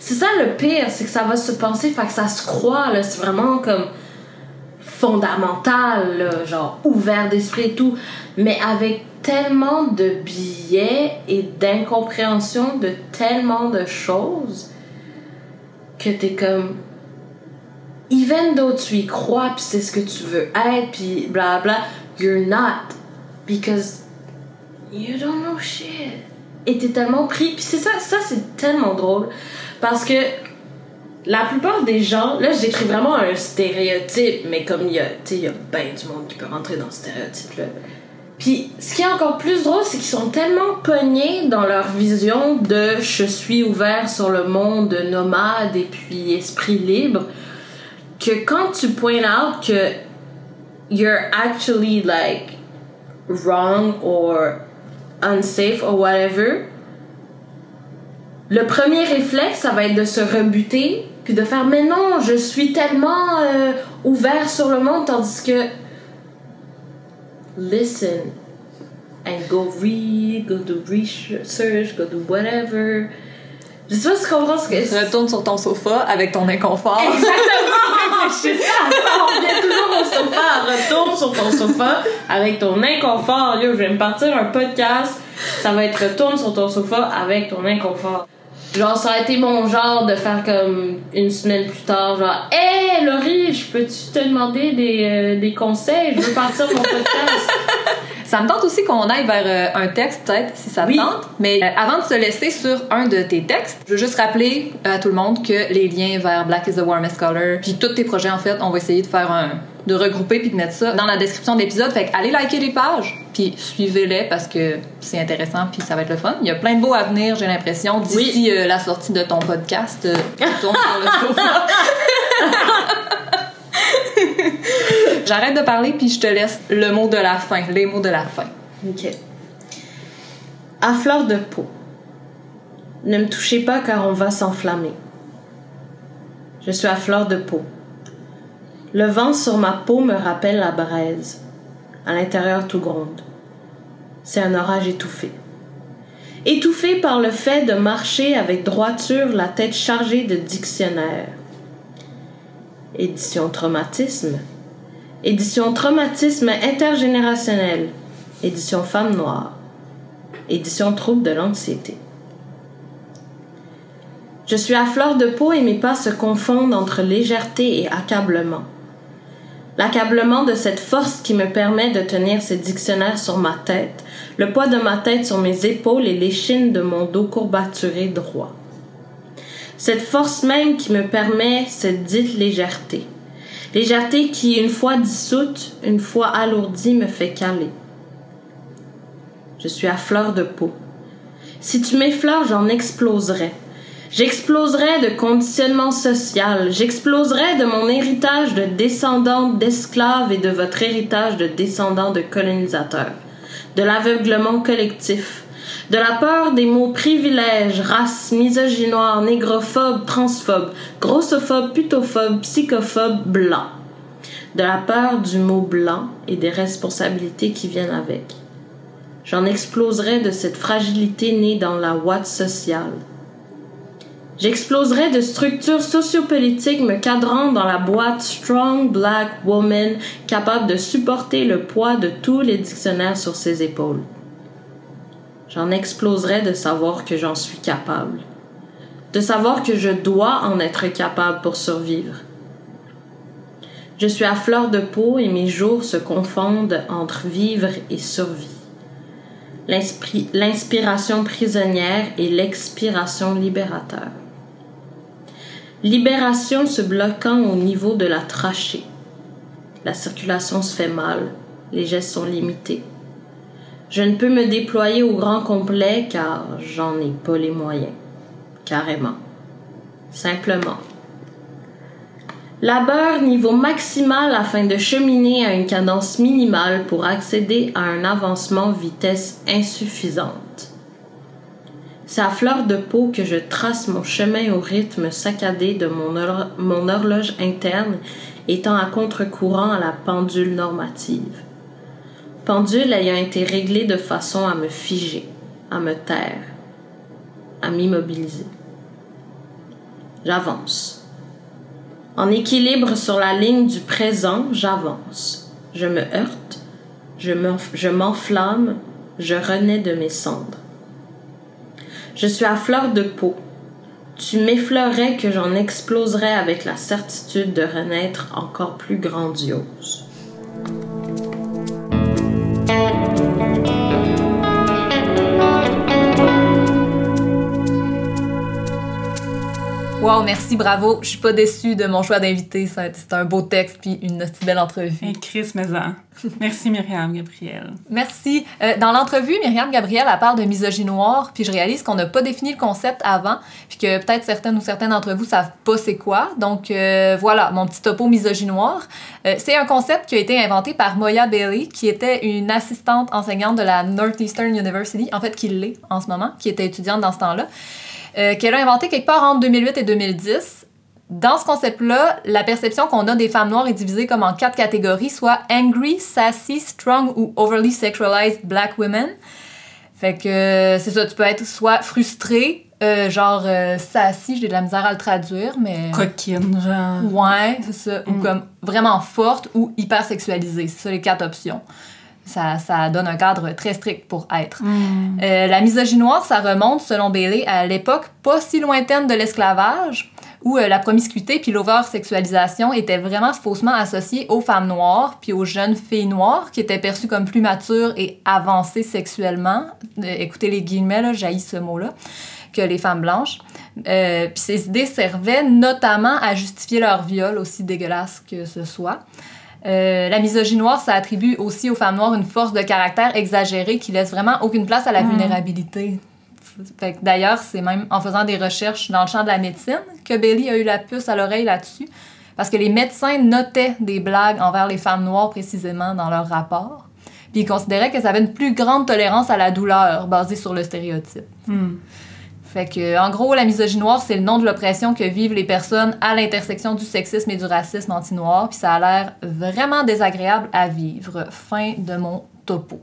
C'est ça le pire, c'est que ça va se penser, fait que ça se croit, là, c'est vraiment comme fondamental, genre ouvert d'esprit et tout, mais avec tellement de biais et d'incompréhension de tellement de choses que t'es comme even though tu y crois puis c'est ce que tu veux être puis bla bla you're not because you don't know shit et t'es tellement pris puis c'est ça ça c'est tellement drôle parce que la plupart des gens là j'écris vraiment un stéréotype mais comme il y a il y a bien du monde qui peut rentrer dans ce stéréotype là puis ce qui est encore plus drôle, c'est qu'ils sont tellement pognés dans leur vision de je suis ouvert sur le monde nomade et puis esprit libre que quand tu pointes out que you're actually like wrong or unsafe or whatever, le premier réflexe, ça va être de se rebuter puis de faire mais non, je suis tellement euh, ouvert sur le monde tandis que listen, and go read, go do research, go do whatever. Je sais pas si tu comprends ce que Tu retournes sur ton sofa avec ton inconfort. Exactement! C'est ça! On toujours au sofa. Retourne sur ton sofa avec ton inconfort. Yo, je vais me partir un podcast. Ça va être retourne sur ton sofa avec ton inconfort. Genre, ça a été mon genre de faire comme une semaine plus tard, genre, Hé, Laurie, je peux-tu te demander des, euh, des conseils? Je veux partir mon podcast. Ça me tente aussi qu'on aille vers euh, un texte, peut-être, si ça Oui. tente. Mais euh, avant de se laisser sur un de tes textes, je veux juste rappeler à tout le monde que les liens vers Black is the Warmest Color, puis tous tes projets, en fait, on va essayer de faire un de regrouper puis de mettre ça dans la description de l'épisode. Fait que allez liker les pages, puis suivez-les parce que c'est intéressant puis ça va être le fun. Il y a plein de beaux à venir, j'ai l'impression, d'ici euh, la sortie de ton podcast. Euh, retourne sur le sofa. J'arrête de parler puis je te laisse le mot de la fin, les mots de la fin. Ok. À fleur de peau. Ne me touchez pas car on va s'enflammer. Je suis à fleur de peau. Le vent sur ma peau me rappelle la braise. À l'intérieur tout gronde. C'est un orage étouffé. Étouffé par le fait de marcher avec droiture la tête chargée de dictionnaires. Édition traumatisme. Édition traumatisme intergénérationnel. Édition femme noire. Édition trouble de l'anxiété. Je suis à fleur de peau et mes pas se confondent entre légèreté et accablement. L'accablement de cette force qui me permet de tenir ces dictionnaires sur ma tête, le poids de ma tête sur mes épaules et l'échine de mon dos courbaturé droit. Cette force même qui me permet cette dite légèreté. Légèreté qui, une fois dissoute, une fois alourdie, me fait caler. Je suis à fleur de peau. Si tu m'effleures, j'en exploserai. J'exploserai de conditionnement social. J'exploserai de mon héritage de descendante d'esclaves et de votre héritage de descendants de colonisateurs. De l'aveuglement collectif. De la peur des mots privilèges, race, misogynoire, négrophobe, transphobe, grossophobe, putophobe, psychophobe, blanc. De la peur du mot blanc et des responsabilités qui viennent avec. J'en exploserai de cette fragilité née dans la ouate sociale. J'exploserai de structures sociopolitiques me cadrant dans la boîte Strong Black Woman capable de supporter le poids de tous les dictionnaires sur ses épaules. J'en exploserai de savoir que j'en suis capable. De savoir que je dois en être capable pour survivre. Je suis à fleur de peau et mes jours se confondent entre vivre et survie. L'inspiration prisonnière et l'expiration libérateur. Libération se bloquant au niveau de la trachée. La circulation se fait mal, les gestes sont limités. Je ne peux me déployer au grand complet car j'en ai pas les moyens. Carrément. Simplement. Labeur niveau maximal afin de cheminer à une cadence minimale pour accéder à un avancement vitesse insuffisante. C'est à fleur de peau que je trace mon chemin au rythme saccadé de mon, hor- mon horloge interne étant à contre-courant à la pendule normative. Pendule ayant été réglée de façon à me figer, à me taire, à m'immobiliser. J'avance. En équilibre sur la ligne du présent, j'avance. Je me heurte, je m'enflamme, je renais de mes cendres. Je suis à fleur de peau. Tu m'effleurais que j'en exploserais avec la certitude de renaître encore plus grandiose. Wow, merci, bravo. Je suis pas déçue de mon choix d'invité. C'est un beau texte puis une aussi belle entrevue. Et Chris Maison. Merci Myriam Gabriel. Merci. Euh, dans l'entrevue, Myriam Gabriel, elle parle de misogynoir, puis je réalise qu'on n'a pas défini le concept avant, puis que peut-être certaines ou certains d'entre vous savent pas c'est quoi. Donc euh, voilà, mon petit topo misogynoir. Euh, c'est un concept qui a été inventé par Moya Bailey, qui était une assistante enseignante de la Northeastern University, en fait qui l'est en ce moment, qui était étudiante dans ce temps-là, euh, qu'elle a inventé quelque part entre 2008 et 2010. dans ce concept-là, la perception qu'on a des femmes noires est divisée comme en quatre catégories, soit angry, sassy, strong ou overly sexualized black women. Fait que c'est ça, tu peux être soit frustré, euh, genre euh, sassy, j'ai de la misère à le traduire, mais. Coquine, genre. Ouais, c'est ça. Ou Mm. comme vraiment forte ou hyper sexualisée. C'est ça les quatre options. Ça, ça donne un cadre très strict pour être. Mm. Euh, la misogynie noire, ça remonte, selon Bailey, à l'époque pas si lointaine de l'esclavage, où euh, la promiscuité puis l'over-sexualisation étaient vraiment faussement associées aux femmes noires puis aux jeunes filles noires qui étaient perçues comme plus matures et avancées sexuellement. Euh, écoutez les guillemets, là, jaillit ce mot-là, que les femmes blanches. Puis ces idées servaient notamment à justifier leur viol, aussi dégueulasse que ce soit. Euh, la misogynie noire, ça attribue aussi aux femmes noires une force de caractère exagérée qui laisse vraiment aucune place à la vulnérabilité. Fait que D'ailleurs, c'est même en faisant des recherches dans le champ de la médecine que Bailey a eu la puce à l'oreille là-dessus. Parce que les médecins notaient des blagues envers les femmes noires précisément dans leur rapport. Puis ils considéraient qu'elles avaient une plus grande tolérance à la douleur basée sur le stéréotype. Hmm. Fait que, en gros, la misogynie noire, c'est le nom de l'oppression que vivent les personnes à l'intersection du sexisme et du racisme anti-noir, puis ça a l'air vraiment désagréable à vivre. Fin de mon topo.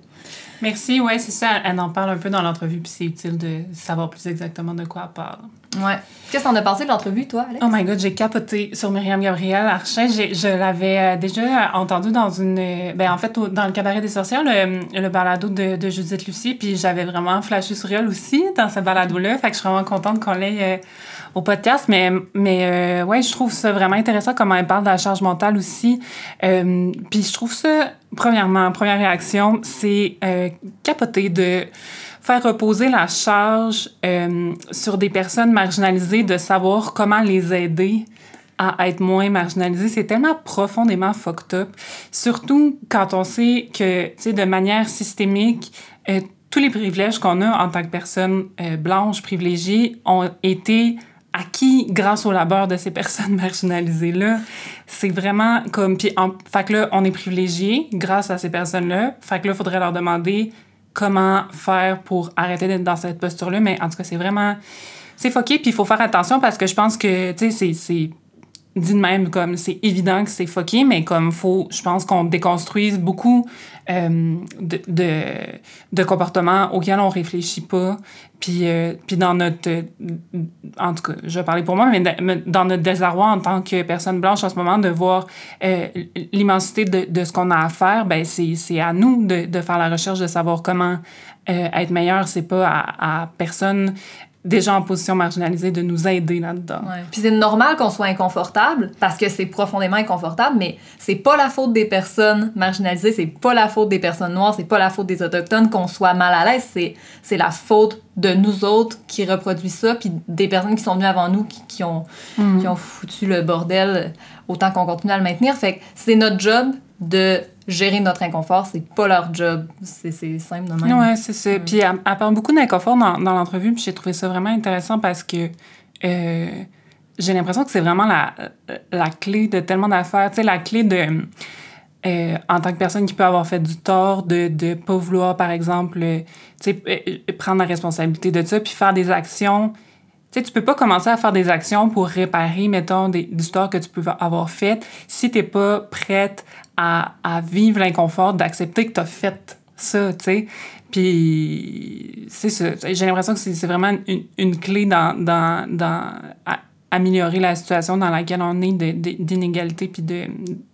Merci, ouais, c'est ça. Elle en parle un peu dans l'entrevue, puis c'est utile de savoir plus exactement de quoi elle parle. Ouais. Qu'est-ce que t'en as pensé de l'entrevue, toi, Alex? Oh my god, j'ai capoté sur Myriam Gabriel Archet. J'ai- Je l'avais euh, déjà entendu dans une. euh, Ben, en fait, au- dans le Cabaret des sorcières, le, le balado de, de Judith Lucie, puis j'avais vraiment flashé sur elle aussi dans ce balado-là. Fait que je suis vraiment contente qu'on l'ait euh, au podcast. Mais, mais euh, ouais, je trouve ça vraiment intéressant comment elle parle de la charge mentale aussi. Euh, puis je trouve ça, premièrement, première réaction, c'est euh, capoté de faire reposer la charge euh, sur des personnes marginalisées, de savoir comment les aider à être moins marginalisées, c'est tellement profondément fucked up. Surtout quand on sait que, tu sais, de manière systémique, euh, tous les privilèges qu'on a en tant que personne euh, blanche privilégiée ont été acquis grâce au labeur de ces personnes marginalisées-là. C'est vraiment comme... Puis, en, fait que là, on est privilégié grâce à ces personnes-là. Fait que là, il faudrait leur demander comment faire pour arrêter d'être dans cette posture-là. Mais en tout cas, c'est vraiment... C'est fucké, puis il faut faire attention parce que je pense que, tu sais, c'est dit de même comme c'est évident que c'est fucké, mais comme faut, je pense qu'on déconstruise beaucoup euh, de, de, de comportements auxquels on réfléchit pas. Puis, euh, puis dans notre... euh, en tout cas, je vais parler pour moi, mais dans notre désarroi en tant que personne blanche en ce moment, de voir l'immensité de, de ce qu'on a à faire, ben c'est à nous de, faire la recherche, de savoir comment être meilleur. C'est pas à personne déjà en position marginalisée de nous aider là-dedans. Ouais. Puis c'est normal qu'on soit inconfortable parce que c'est profondément inconfortable, mais c'est pas la faute des personnes marginalisées, c'est pas la faute des personnes noires, c'est pas la faute des autochtones qu'on soit mal à l'aise, c'est c'est la faute de nous autres qui reproduisent ça, puis des personnes qui sont venues avant nous qui, qui ont qui ont foutu le bordel autant qu'on continue à le maintenir. Fait que c'est notre job de gérer notre inconfort, c'est pas leur job, c'est simple de même. Ouais, c'est ça. Puis elle, elle parle beaucoup d'inconfort dans, dans l'entrevue, puis j'ai trouvé ça vraiment intéressant parce que euh, j'ai l'impression que c'est vraiment la, la clé de tellement d'affaires. Tu sais, la clé de. euh, en tant que personne qui peut avoir fait du tort, de ne pas vouloir, par exemple, euh, tu euh, prendre la responsabilité de ça, puis faire des actions. Tu sais, tu peux pas commencer à faire des actions pour réparer, mettons, des, des histoires que tu peux avoir faites si t'es pas prête à, vivre l'inconfort d'accepter que tu as fait ça, tu sais. Puis, c'est ça. J'ai l'impression que c'est vraiment une, clé dans, améliorer la situation dans laquelle on est d'inégalité puis de,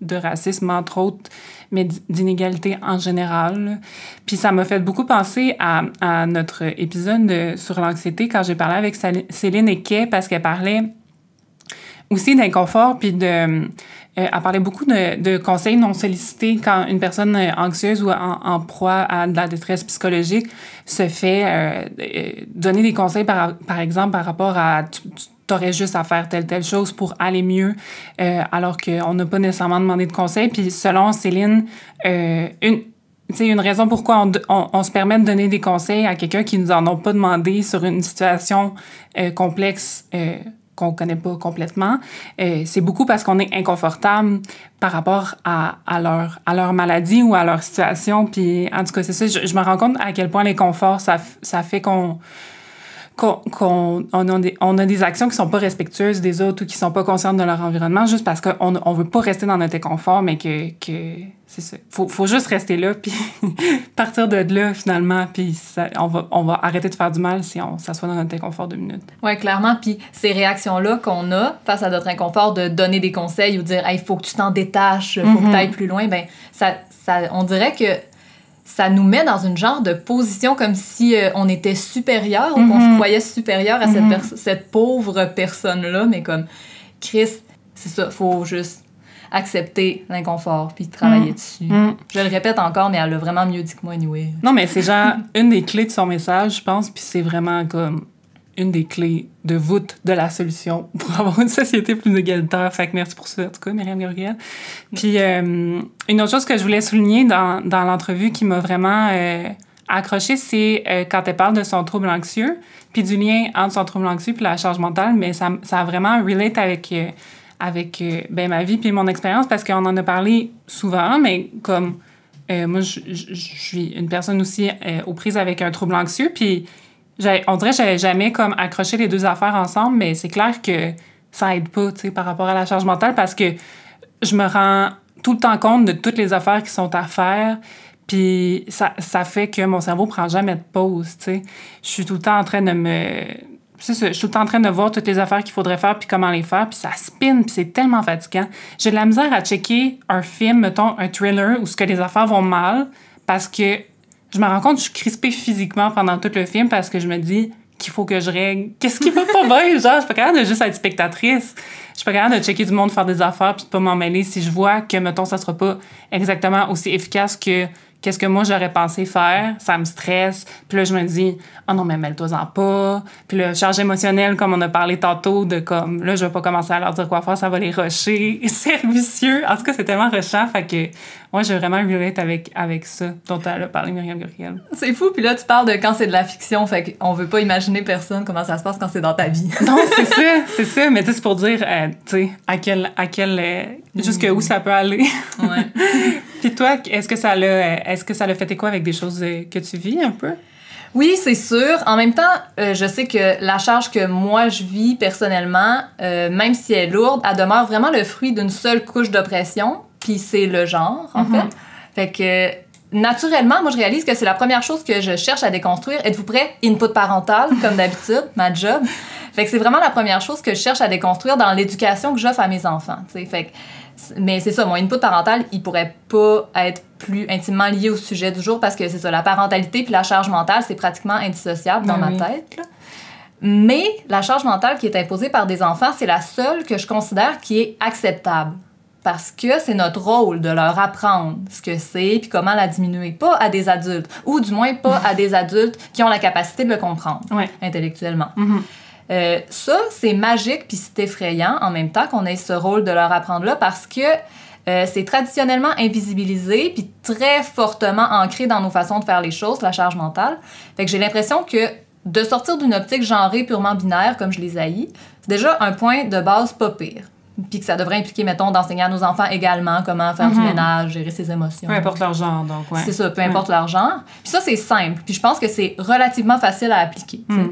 de racisme, entre autres, mais d'inégalité en général. Puis ça m'a fait beaucoup penser à, notre épisode de- sur l'anxiété quand j'ai parlé avec Céline Eke parce qu'elle parlait aussi d'inconfort, puis de... euh, elle parlait beaucoup de, conseils non sollicités quand une personne euh, anxieuse ou en, en proie à de la détresse psychologique se fait euh, donner des conseils, par, par exemple, par rapport à... Tu, tu aurais juste à faire telle, telle chose pour aller mieux, alors qu'on n'a pas nécessairement demandé de conseils. Puis selon Céline, euh, une, une raison pourquoi on, on, se permet de donner des conseils à quelqu'un qui nous en ont pas demandé sur une situation complexe qu'on connaît pas complètement, euh, c'est beaucoup parce qu'on est inconfortable par rapport à, à, leur, à leur maladie ou à leur situation. Puis, en tout cas, c'est ça, je, je me rends compte à quel point l'inconfort, ça, ça fait qu'on qu'on on a, des, on a des actions qui sont pas respectueuses des autres ou qui sont pas conscientes de leur environnement juste parce qu'on on veut pas rester dans notre inconfort, mais que, que c'est ça. Faut, faut juste rester là, puis partir de là, finalement, puis ça- on, va, on va arrêter de faire du mal si on s'assoit dans notre inconfort deux minutes. Oui, clairement. Puis ces réactions-là qu'on a face à notre inconfort de donner des conseils ou dire il faut que tu t'en détaches, faut que Mhm. tu ailles plus loin, ben ça, ça, on dirait que ça nous met dans une genre de position comme si euh, on était supérieur ou qu'on Mhm. se croyait supérieur à cette, Mhm. cette pauvre personne-là. Mais comme Chris, c'est ça, faut juste accepter l'inconfort puis travailler Mhm. dessus. Je le répète encore, mais elle a vraiment mieux dit que moi, anyway. Non, mais c'est genre une des clés de son message, je pense, puis c'est vraiment comme une des clés de voûte de la solution pour avoir une société plus égalitaire. Fait que merci pour ça, en tout cas, Myriam Gabriel. Puis euh, une autre chose que je voulais souligner dans, dans l'entrevue qui m'a vraiment euh, accroché, c'est euh, quand elle parle de son trouble anxieux, puis du lien entre son trouble anxieux puis la charge mentale, mais ça, ça a vraiment relate avec... avec ben, ma vie puis mon expérience parce qu'on en a parlé souvent, mais comme moi, je, suis une personne aussi aux prises avec un trouble anxieux, puis on dirait que j'avais jamais comme accroché les deux affaires ensemble, mais c'est clair que ça aide pas, tu sais, par rapport à la charge mentale, parce que je me rends tout le temps compte de toutes les affaires qui sont à faire, puis ça, ça fait que mon cerveau prend jamais de pause, tu sais. Je suis tout le temps en train de me... Je suis tout le temps en train de voir toutes les affaires qu'il faudrait faire puis comment les faire, puis ça spin, puis c'est tellement fatigant. J'ai de la misère à checker un film, mettons, un thriller où ce que les affaires vont mal, parce que je me rends compte que je suis crispée physiquement pendant tout le film parce que je me dis qu'il faut que je règle. Qu'est-ce qui va pas bien? Genre, je suis pas capable de juste être spectatrice. Je suis pas capable de checker du monde faire des affaires puis de pas m'en mêler si je vois que, mettons, ça sera pas exactement aussi efficace que qu'est-ce que moi j'aurais pensé faire. Ça me stresse. Puis là, je me dis, oh non, mais mêle-toi-en pas. Puis le charge émotionnelle, comme on a parlé tantôt, de comme, là, je vais pas commencer à leur dire quoi faire, ça va les rusher. C'est vicieux. En tout cas, c'est tellement rushant. Fait que, moi, j'ai vraiment relate avec, avec ça dont elle a parlé, Myriam Gabriel. C'est fou, puis là, tu parles de quand c'est de la fiction, fait qu'on veut pas imaginer personne comment ça se passe quand c'est dans ta vie. Non, c'est ça, c'est ça. Mais tu sais, c'est pour dire, euh, tu sais, à quel, à quel, euh, jusque où ça peut aller. Ouais. Puis toi, est-ce que ça l'a, est-ce que ça l'a fait écho avec des choses euh, que tu vis un peu? Oui, c'est sûr. En même temps, euh, je sais que la charge que moi je vis personnellement, euh, même si elle est lourde, elle demeure vraiment le fruit d'une seule couche d'oppression, puis c'est le genre, en Mhm. fait. Fait que naturellement, moi je réalise que c'est la première chose que je cherche à déconstruire. Êtes-vous prêts? Input parental, comme d'habitude, ma job. Fait que c'est vraiment la première chose que je cherche à déconstruire dans l'éducation que j'offre à mes enfants. tu sais. Fait que mais c'est ça, mon input parental, il pourrait pas être plus intimement lié au sujet du jour parce que c'est ça, la parentalité puis la charge mentale, c'est pratiquement indissociable dans Ben ma tête. là. Mais la charge mentale qui est imposée par des enfants, c'est la seule que je considère qui est acceptable. Parce que c'est notre rôle de leur apprendre ce que c'est puis comment la diminuer. Pas à des adultes, ou du moins pas à des adultes qui ont la capacité de le comprendre Ouais. intellectuellement. Mhm. Euh, ça, c'est magique puis c'est effrayant en même temps qu'on ait ce rôle de leur apprendre là parce que euh, c'est traditionnellement invisibilisé puis très fortement ancré dans nos façons de faire les choses, la charge mentale. Fait que j'ai l'impression que de sortir d'une optique genrée purement binaire comme je les haïs, c'est déjà un point de base pas pire. Puis que ça devrait impliquer, mettons, d'enseigner à nos enfants également comment faire du Mhm. ménage, gérer ses émotions. Peu importe leur genre, donc, ouais. C'est ça, peu importe leur genre. Puis ça, c'est simple. Puis je pense que c'est relativement facile à appliquer. Hmm.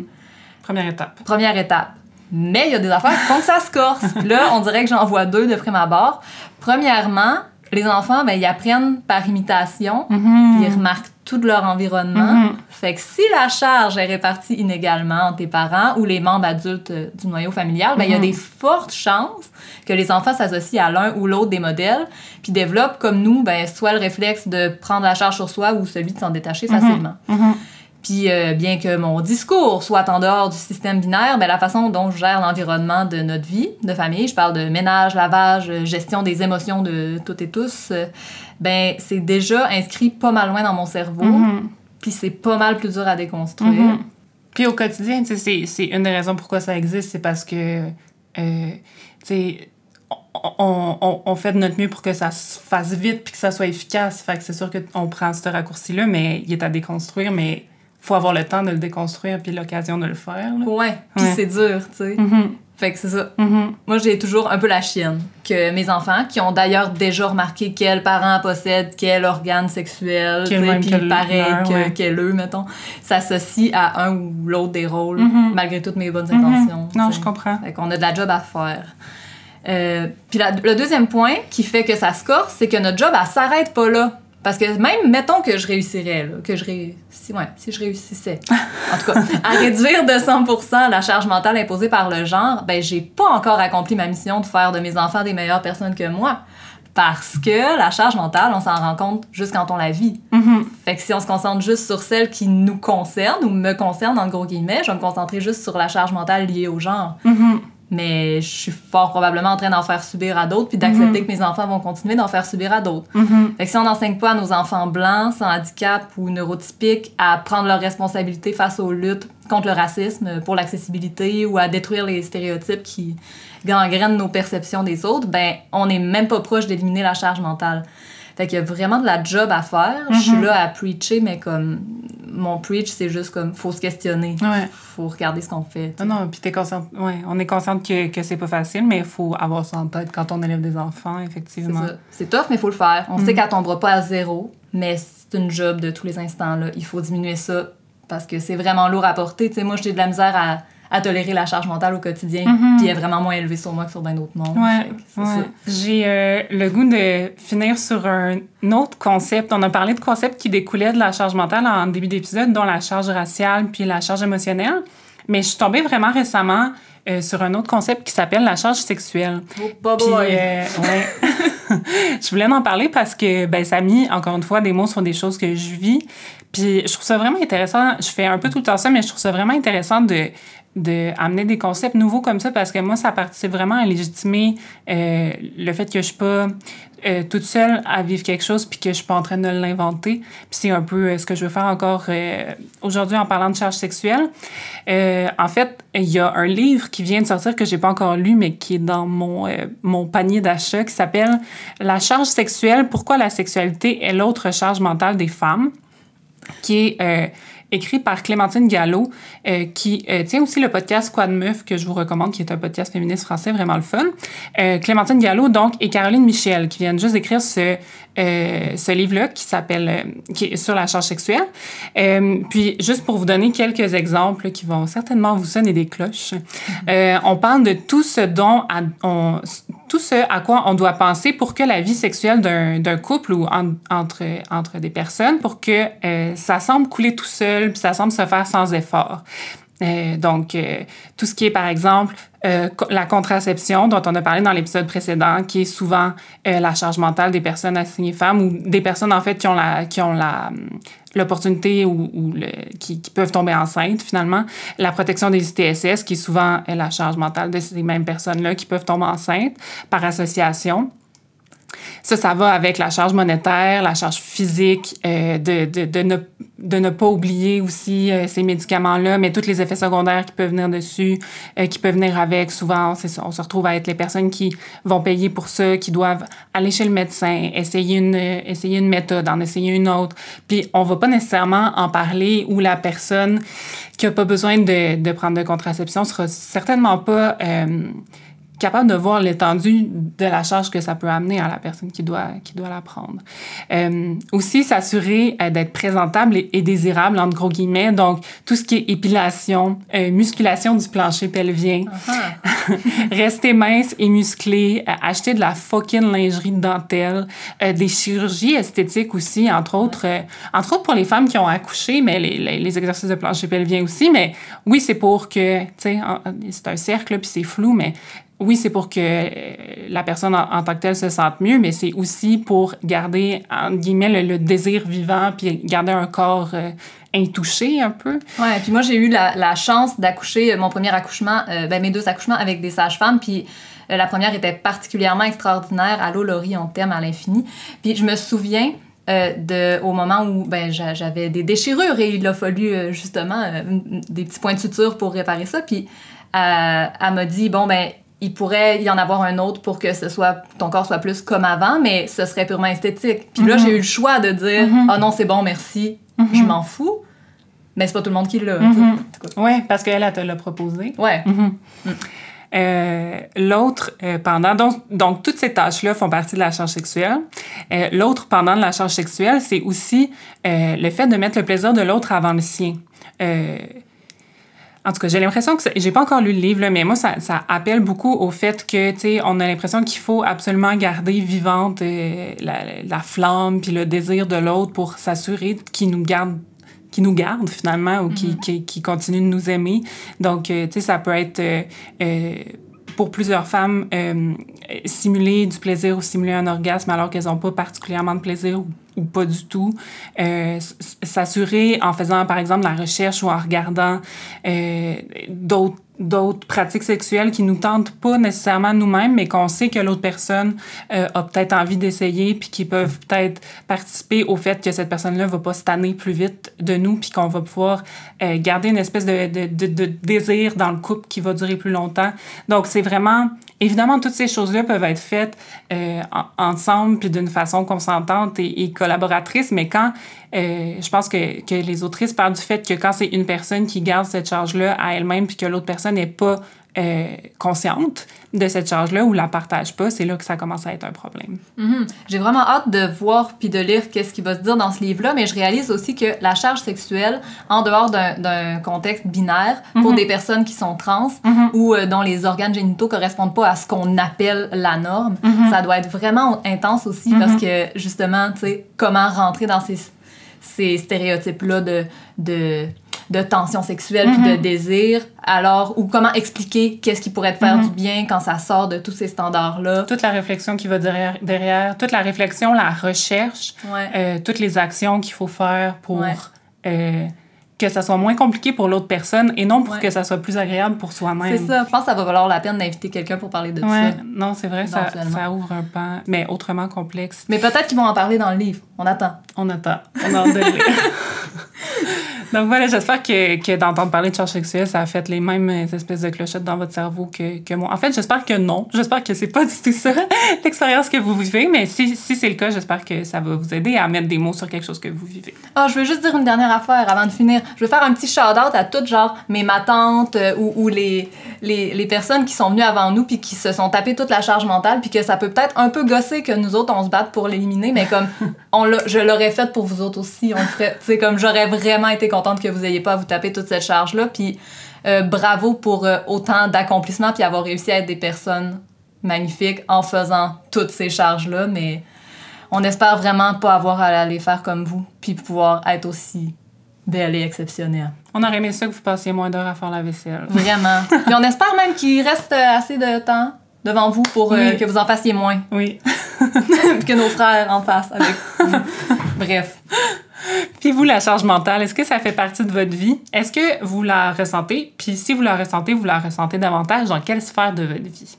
Première étape. Première étape. Mais il y a des affaires qui font que ça se corse. Puis là, on dirait que j'en vois deux de prime abord. Premièrement, les enfants, ben, ils apprennent par imitation. Puis ils remarquent tout de leur environnement. Mhm. Fait que si la charge est répartie inégalement entre tes parents ou les membres adultes euh, du noyau familial, ben, il y a Mhm. des fortes chances que les enfants s'associent à l'un ou l'autre des modèles, puis développent, comme nous, ben, soit le réflexe de prendre la charge sur soi ou celui de s'en détacher facilement. Mhm. Puis euh, bien que mon discours soit en dehors du système binaire, ben, la façon dont je gère l'environnement de notre vie de famille, je parle de ménage, lavage, euh, gestion des émotions de toutes et tous, euh, ben c'est déjà inscrit pas mal loin dans mon cerveau. Mhm. Puis c'est pas mal plus dur à déconstruire. Mhm. Puis au quotidien, tu sais, c'est- c'est une des raisons pourquoi ça existe, c'est parce que, euh, tu sais, on, on- on- fait de notre mieux pour que ça se fasse vite puis que ça soit efficace. Fait que c'est sûr qu'on prend ce raccourci-là, mais il est à déconstruire, mais faut avoir le temps de le déconstruire puis l'occasion de le faire. là. Ouais, puis Ouais. c'est dur, tu sais. Mhm. Fait que c'est ça. Mhm. Moi, j'ai toujours un peu la chienne que mes enfants, qui ont d'ailleurs déjà remarqué quels parents possèdent quel organe sexuel, puis le pareil que, ouais. que eux, mettons, s'associent à un ou l'autre des rôles, Mhm. malgré toutes mes bonnes Mhm. intentions. Non, je comprends. Fait qu'on a de la job à faire. Euh, puis le deuxième point qui fait que ça se corse, c'est que notre job, elle s'arrête pas là. Parce que même, mettons que je réussirais, là, que je ré... si, ouais, si je réussissais, en tout cas, à réduire de 100% la charge mentale imposée par le genre, ben j'ai pas encore accompli ma mission de faire de mes enfants des meilleures personnes que moi. Parce que la charge mentale, on s'en rend compte juste quand on la vit. Mhm. Fait que si on se concentre juste sur celle qui nous concerne ou me concerne, en gros guillemets, je vais me concentrer juste sur la charge mentale liée au genre Mhm. Mais je suis fort probablement en train d'en faire subir à d'autres puis d'accepter que mes enfants vont continuer d'en faire subir à d'autres. Mhm. Fait que si on n'enseigne pas à nos enfants blancs, sans handicap ou neurotypiques à prendre leurs responsabilités face aux luttes contre le racisme, pour l'accessibilité ou à détruire les stéréotypes qui gangrènent nos perceptions des autres, ben on n'est même pas proche d'éliminer la charge mentale. Fait qu'il y a vraiment de la job à faire. Je suis Mhm. là à preacher, mais comme mon preach, c'est juste comme faut se questionner. Ouais. Faut regarder ce qu'on fait. Non, non, puis t'es consciente. Ouais, on est consciente que, que c'est pas facile, mais il faut avoir ça en tête quand on élève des enfants, effectivement. C'est tough, mais il faut le faire. On Mm. sait qu'elle tombera pas à zéro, mais c'est une job de tous les instants. Là. Il faut diminuer ça parce que c'est vraiment lourd à porter. Tu sais, moi, j'ai de la misère à, à tolérer la charge mentale au quotidien, Mhm. puis elle est vraiment moins élevée sur moi que sur bien d'autres mondes. Ouais, ouais. J'ai euh, le goût de finir sur un autre concept. On a parlé de concepts qui découlaient de la charge mentale en début d'épisode, dont la charge raciale puis la charge émotionnelle. Mais je suis tombée vraiment récemment euh, sur un autre concept qui s'appelle la charge sexuelle. Oh, Puis, euh, ouais. je voulais en parler parce que ben, ça a mis, encore une fois, des mots sur des choses que je vis. Puis je trouve ça vraiment intéressant. Je fais un peu tout le temps ça, mais je trouve ça vraiment intéressant de, de amener des concepts nouveaux comme ça parce que moi, ça participe vraiment à légitimer euh, le fait que je suis pas euh, toute seule à vivre quelque chose puis que je suis pas en train de l'inventer. Puis c'est un peu euh, ce que je veux faire encore aujourd'hui en parlant de charge sexuelle. En fait, il y a un livre qui vient de sortir que j'ai pas encore lu, mais qui est dans mon, mon panier d'achat, qui s'appelle La charge sexuelle, pourquoi la sexualité est l'autre charge mentale des femmes, qui est euh, écrit par Clémentine Gallo, euh, qui euh, tient aussi le podcast Quad Meuf, que je vous recommande, qui est un podcast féministe français vraiment le fun. Euh, Clémentine Gallo, donc, et Caroline Michel, qui viennent juste d'écrire ce, ce livre-là qui s'appelle, qui est sur la charge sexuelle. Puis, juste pour vous donner quelques exemples qui vont certainement vous sonner des cloches, euh, on parle de tout ce dont à- on, tout ce à quoi on doit penser pour que la vie sexuelle d'un couple ou en- entre, entre des personnes, pour que ça semble couler tout seul, puis ça semble se faire sans effort. Euh, donc, euh, tout ce qui est, par exemple, euh, la contraception, dont on a parlé dans l'épisode précédent, qui est souvent la charge mentale des personnes assignées femmes ou des personnes, en fait, qui ont la, qui ont la, hum, l'opportunité ou, le, qui, qui peuvent tomber enceintes, finalement. La protection des ITSS, qui est souvent la charge mentale de ces mêmes personnes-là qui peuvent tomber enceintes par association. Ça, ça va avec la charge monétaire, la charge physique, euh, de, de, de, ne, de ne pas oublier aussi euh, ces médicaments-là, mais tous les effets secondaires qui peuvent venir dessus, euh, qui peuvent venir avec. Souvent, ça, on se retrouve à être les personnes qui vont payer pour ça, qui doivent aller chez le médecin, essayer une, essayer une méthode, en essayer une autre. Puis, on va pas nécessairement en parler ou la personne qui a pas besoin de, de prendre de contraception sera certainement pas... capable de voir l'étendue de la charge que ça peut amener à la personne qui doit, qui doit la prendre. Euh, aussi, s'assurer euh, d'être présentable et, et désirable, entre gros guillemets. Donc, tout ce qui est épilation, euh, musculation du plancher pelvien, Ah. rester mince et musclé, euh, acheter de la fucking lingerie de dentelle, euh, des chirurgies esthétiques aussi, entre autres, entre autres pour les femmes qui ont accouché, mais les, les, les exercices de plancher pelvien aussi. Mais oui, c'est pour que, tu sais, c'est un cercle, puis c'est flou, mais oui, c'est pour que la personne en, tant que telle se sente mieux, mais c'est aussi pour garder, entre guillemets, le, désir vivant, puis garder un corps euh, intouché un peu. Ouais, puis moi, j'ai eu la, chance d'accoucher, euh, mon premier accouchement, euh, ben, mes deux accouchements avec des sages-femmes, puis la première était particulièrement extraordinaire. Allô, Laurie, on t'aime à l'infini. Puis je me souviens de, au moment où ben, j'a- j'avais des déchirures et il a fallu justement des petits points de suture pour réparer ça. Puis elle m'a dit, bon, ben, il pourrait y en avoir un autre pour que ce soit, ton corps soit plus comme avant, mais ce serait purement esthétique. Puis là, Mhm. j'ai eu le choix de dire, Mhm. ah non, c'est bon, merci, Mhm. je m'en fous. Mais c'est pas tout le monde qui l'a. Mhm. Oui, parce qu'elle, elle te l'a proposé. Ouais. Mhm. Euh, l'autre, euh, pendant... Donc, donc, toutes ces tâches-là font partie de la charge sexuelle. Euh, l'autre, pendant la charge sexuelle, c'est aussi le fait de mettre le plaisir de l'autre avant le sien. En tout cas, j'ai l'impression que j'ai pas encore lu le livre, là, mais moi, ça, ça appelle beaucoup au fait que, tu sais, on a l'impression qu'il faut absolument garder vivante euh, la, la flamme puis le désir de l'autre pour s'assurer qu'il nous garde qui nous garde finalement ou qui, qui, qui continue de nous aimer. Donc, euh, tu sais, ça peut être euh, euh, pour plusieurs femmes euh, simuler du plaisir ou simuler un orgasme alors qu'elles n'ont pas particulièrement de plaisir ou, pas du tout. Euh, S'assurer en faisant, par exemple, la recherche ou en regardant euh, d'autres d'autres pratiques sexuelles qui nous tentent pas nécessairement nous-mêmes, mais qu'on sait que l'autre personne euh, a peut-être envie d'essayer, puis qui peuvent peut-être participer au fait que cette personne-là va pas se tanner plus vite de nous, puis qu'on va pouvoir euh, garder une espèce de, de, de, de désir dans le couple qui va durer plus longtemps. Donc, c'est vraiment... Évidemment, toutes ces choses-là peuvent être faites euh, en- ensemble, puis d'une façon consentante et, et collaboratrice, mais quand... euh, je pense que, que les autrices parlent du fait que quand c'est une personne qui garde cette charge-là à elle-même, puis que l'autre personne n'est pas euh, consciente de cette charge-là ou la partage pas, c'est là que ça commence à être un problème. Mhm. J'ai vraiment hâte de voir puis de lire qu'est-ce qui va se dire dans ce livre-là, mais je réalise aussi que la charge sexuelle, en dehors d'un- d'un contexte binaire, pour Mhm. des personnes qui sont trans Mhm. ou euh, dont les organes génitaux correspondent pas à ce qu'on appelle la norme, ça doit être vraiment intense aussi parce que justement, tu sais, comment rentrer dans ces, ces stéréotypes-là de, de, de tension sexuelle puis de Mhm. désir, alors, ou comment expliquer qu'est-ce qui pourrait te faire Mhm. du bien quand ça sort de tous ces standards-là? Toute la réflexion qui va derrière, derrière toute la réflexion, la recherche, Ouais. euh, toutes les actions qu'il faut faire pour Ouais. euh, que ça soit moins compliqué pour l'autre personne et non pour Ouais. que ça soit plus agréable pour soi-même. C'est ça. Je pense que ça va valoir la peine d'inviter quelqu'un pour parler de Ouais, ça. non, c'est vrai, ça, ça ouvre un pan, mais autrement complexe. Mais peut-être qu'ils vont en parler dans le livre. On attend. On attend. On a hâte de le lire. Donc voilà, j'espère que, que d'entendre parler de charge sexuelle, ça a fait les mêmes espèces de clochettes dans votre cerveau que, que moi. En fait, j'espère que non. J'espère que c'est pas du tout ça, l'expérience que vous vivez. Mais si, si c'est le cas, j'espère que ça va vous aider à mettre des mots sur quelque chose que vous vivez. Ah, je veux juste dire une dernière affaire avant de finir. Je veux faire un petit shout-out à toutes, genre, mes matantes euh, ou, ou les, les, les personnes qui sont venues avant nous puis qui se sont tapées toute la charge mentale puis que ça peut peut-être un peu gosser que nous autres, on se batte pour l'éliminer, mais comme on je l'aurais fait pour vous autres aussi, on le ferait. Tu sais, comme j'aurais vraiment été contente que vous ayez pas à vous taper toute cette charge-là. Puis euh, bravo pour euh, autant d'accomplissements puis avoir réussi à être des personnes magnifiques en faisant toutes ces charges-là, mais on espère vraiment pas avoir à les faire comme vous, puis pouvoir être aussi belle et exceptionnelle. On aurait aimé ça que vous passiez moins d'heures à faire la vaisselle. Vraiment. puis on espère même qu'il reste euh, assez de temps devant vous pour euh, Oui. que vous en fassiez moins, Oui. que nos frères en fassent avec vous. Bref. Puis vous, la charge mentale, est-ce que ça fait partie de votre vie? Est-ce que vous la ressentez? Puis si vous la ressentez, vous la ressentez davantage dans quelle sphère de votre vie?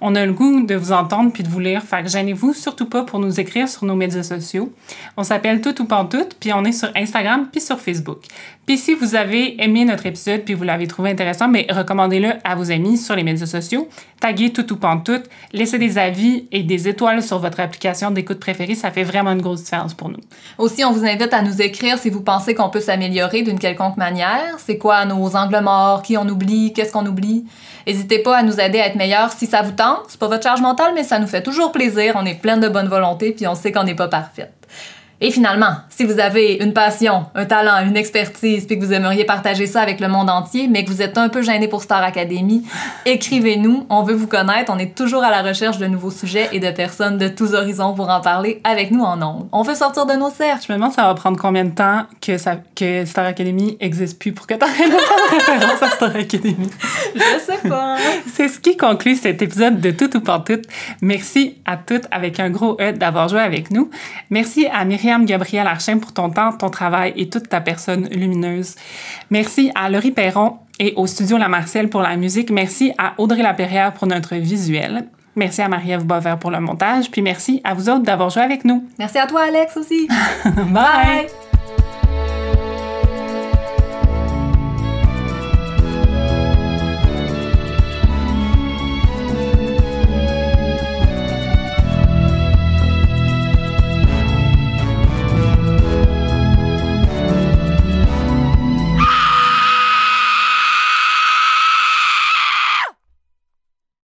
On a le goût de vous entendre puis de vous lire. Fait que gênez-vous surtout pas pour nous écrire sur nos médias sociaux. On s'appelle Tout ou Pantoute, puis on est sur Instagram puis sur Facebook. Puis si vous avez aimé notre épisode puis vous l'avez trouvé intéressant, mais recommandez-le à vos amis sur les médias sociaux. Taguez Tout ou Pantoute, laissez des avis et des étoiles sur votre application d'écoute préférée. Ça fait vraiment une grosse différence pour nous. Aussi, on vous invite à nous écrire si vous pensez qu'on peut s'améliorer d'une quelconque manière. C'est quoi nos angles morts, qui on oublie, qu'est-ce qu'on oublie? N'hésitez pas à nous aider à être meilleurs si ça vous tente? C'est pas votre charge mentale, mais ça nous fait toujours plaisir. On est plein de bonne volonté, puis on sait qu'on n'est pas parfaite. Et finalement, si vous avez une passion, un talent, une expertise, puis que vous aimeriez partager ça avec le monde entier, mais que vous êtes un peu gêné pour Star Academy, écrivez-nous. On veut vous connaître. On est toujours à la recherche de nouveaux sujets et de personnes de tous horizons pour en parler avec nous en ondes. On veut sortir de nos cercles. Je me demande ça va prendre combien de temps que, ça, que Star Academy existe plus pour que tu arrêtes de faire référence à Star Academy? Je sais pas. C'est ce qui conclut cet épisode de Tout ou Pantoute. Merci à toutes avec un gros E d'avoir joué avec nous. Merci à Myriam Gabriel Archin pour ton temps, ton travail et toute ta personne lumineuse. Merci à Laurie Perron et au studio La Marcelle pour la musique. Merci à Audrey Lapierrière pour notre visuel. Merci à Marie-Ève Boisvert pour le montage. Puis merci à vous autres d'avoir joué avec nous. Merci à toi, Alex, aussi. Bye. Bye.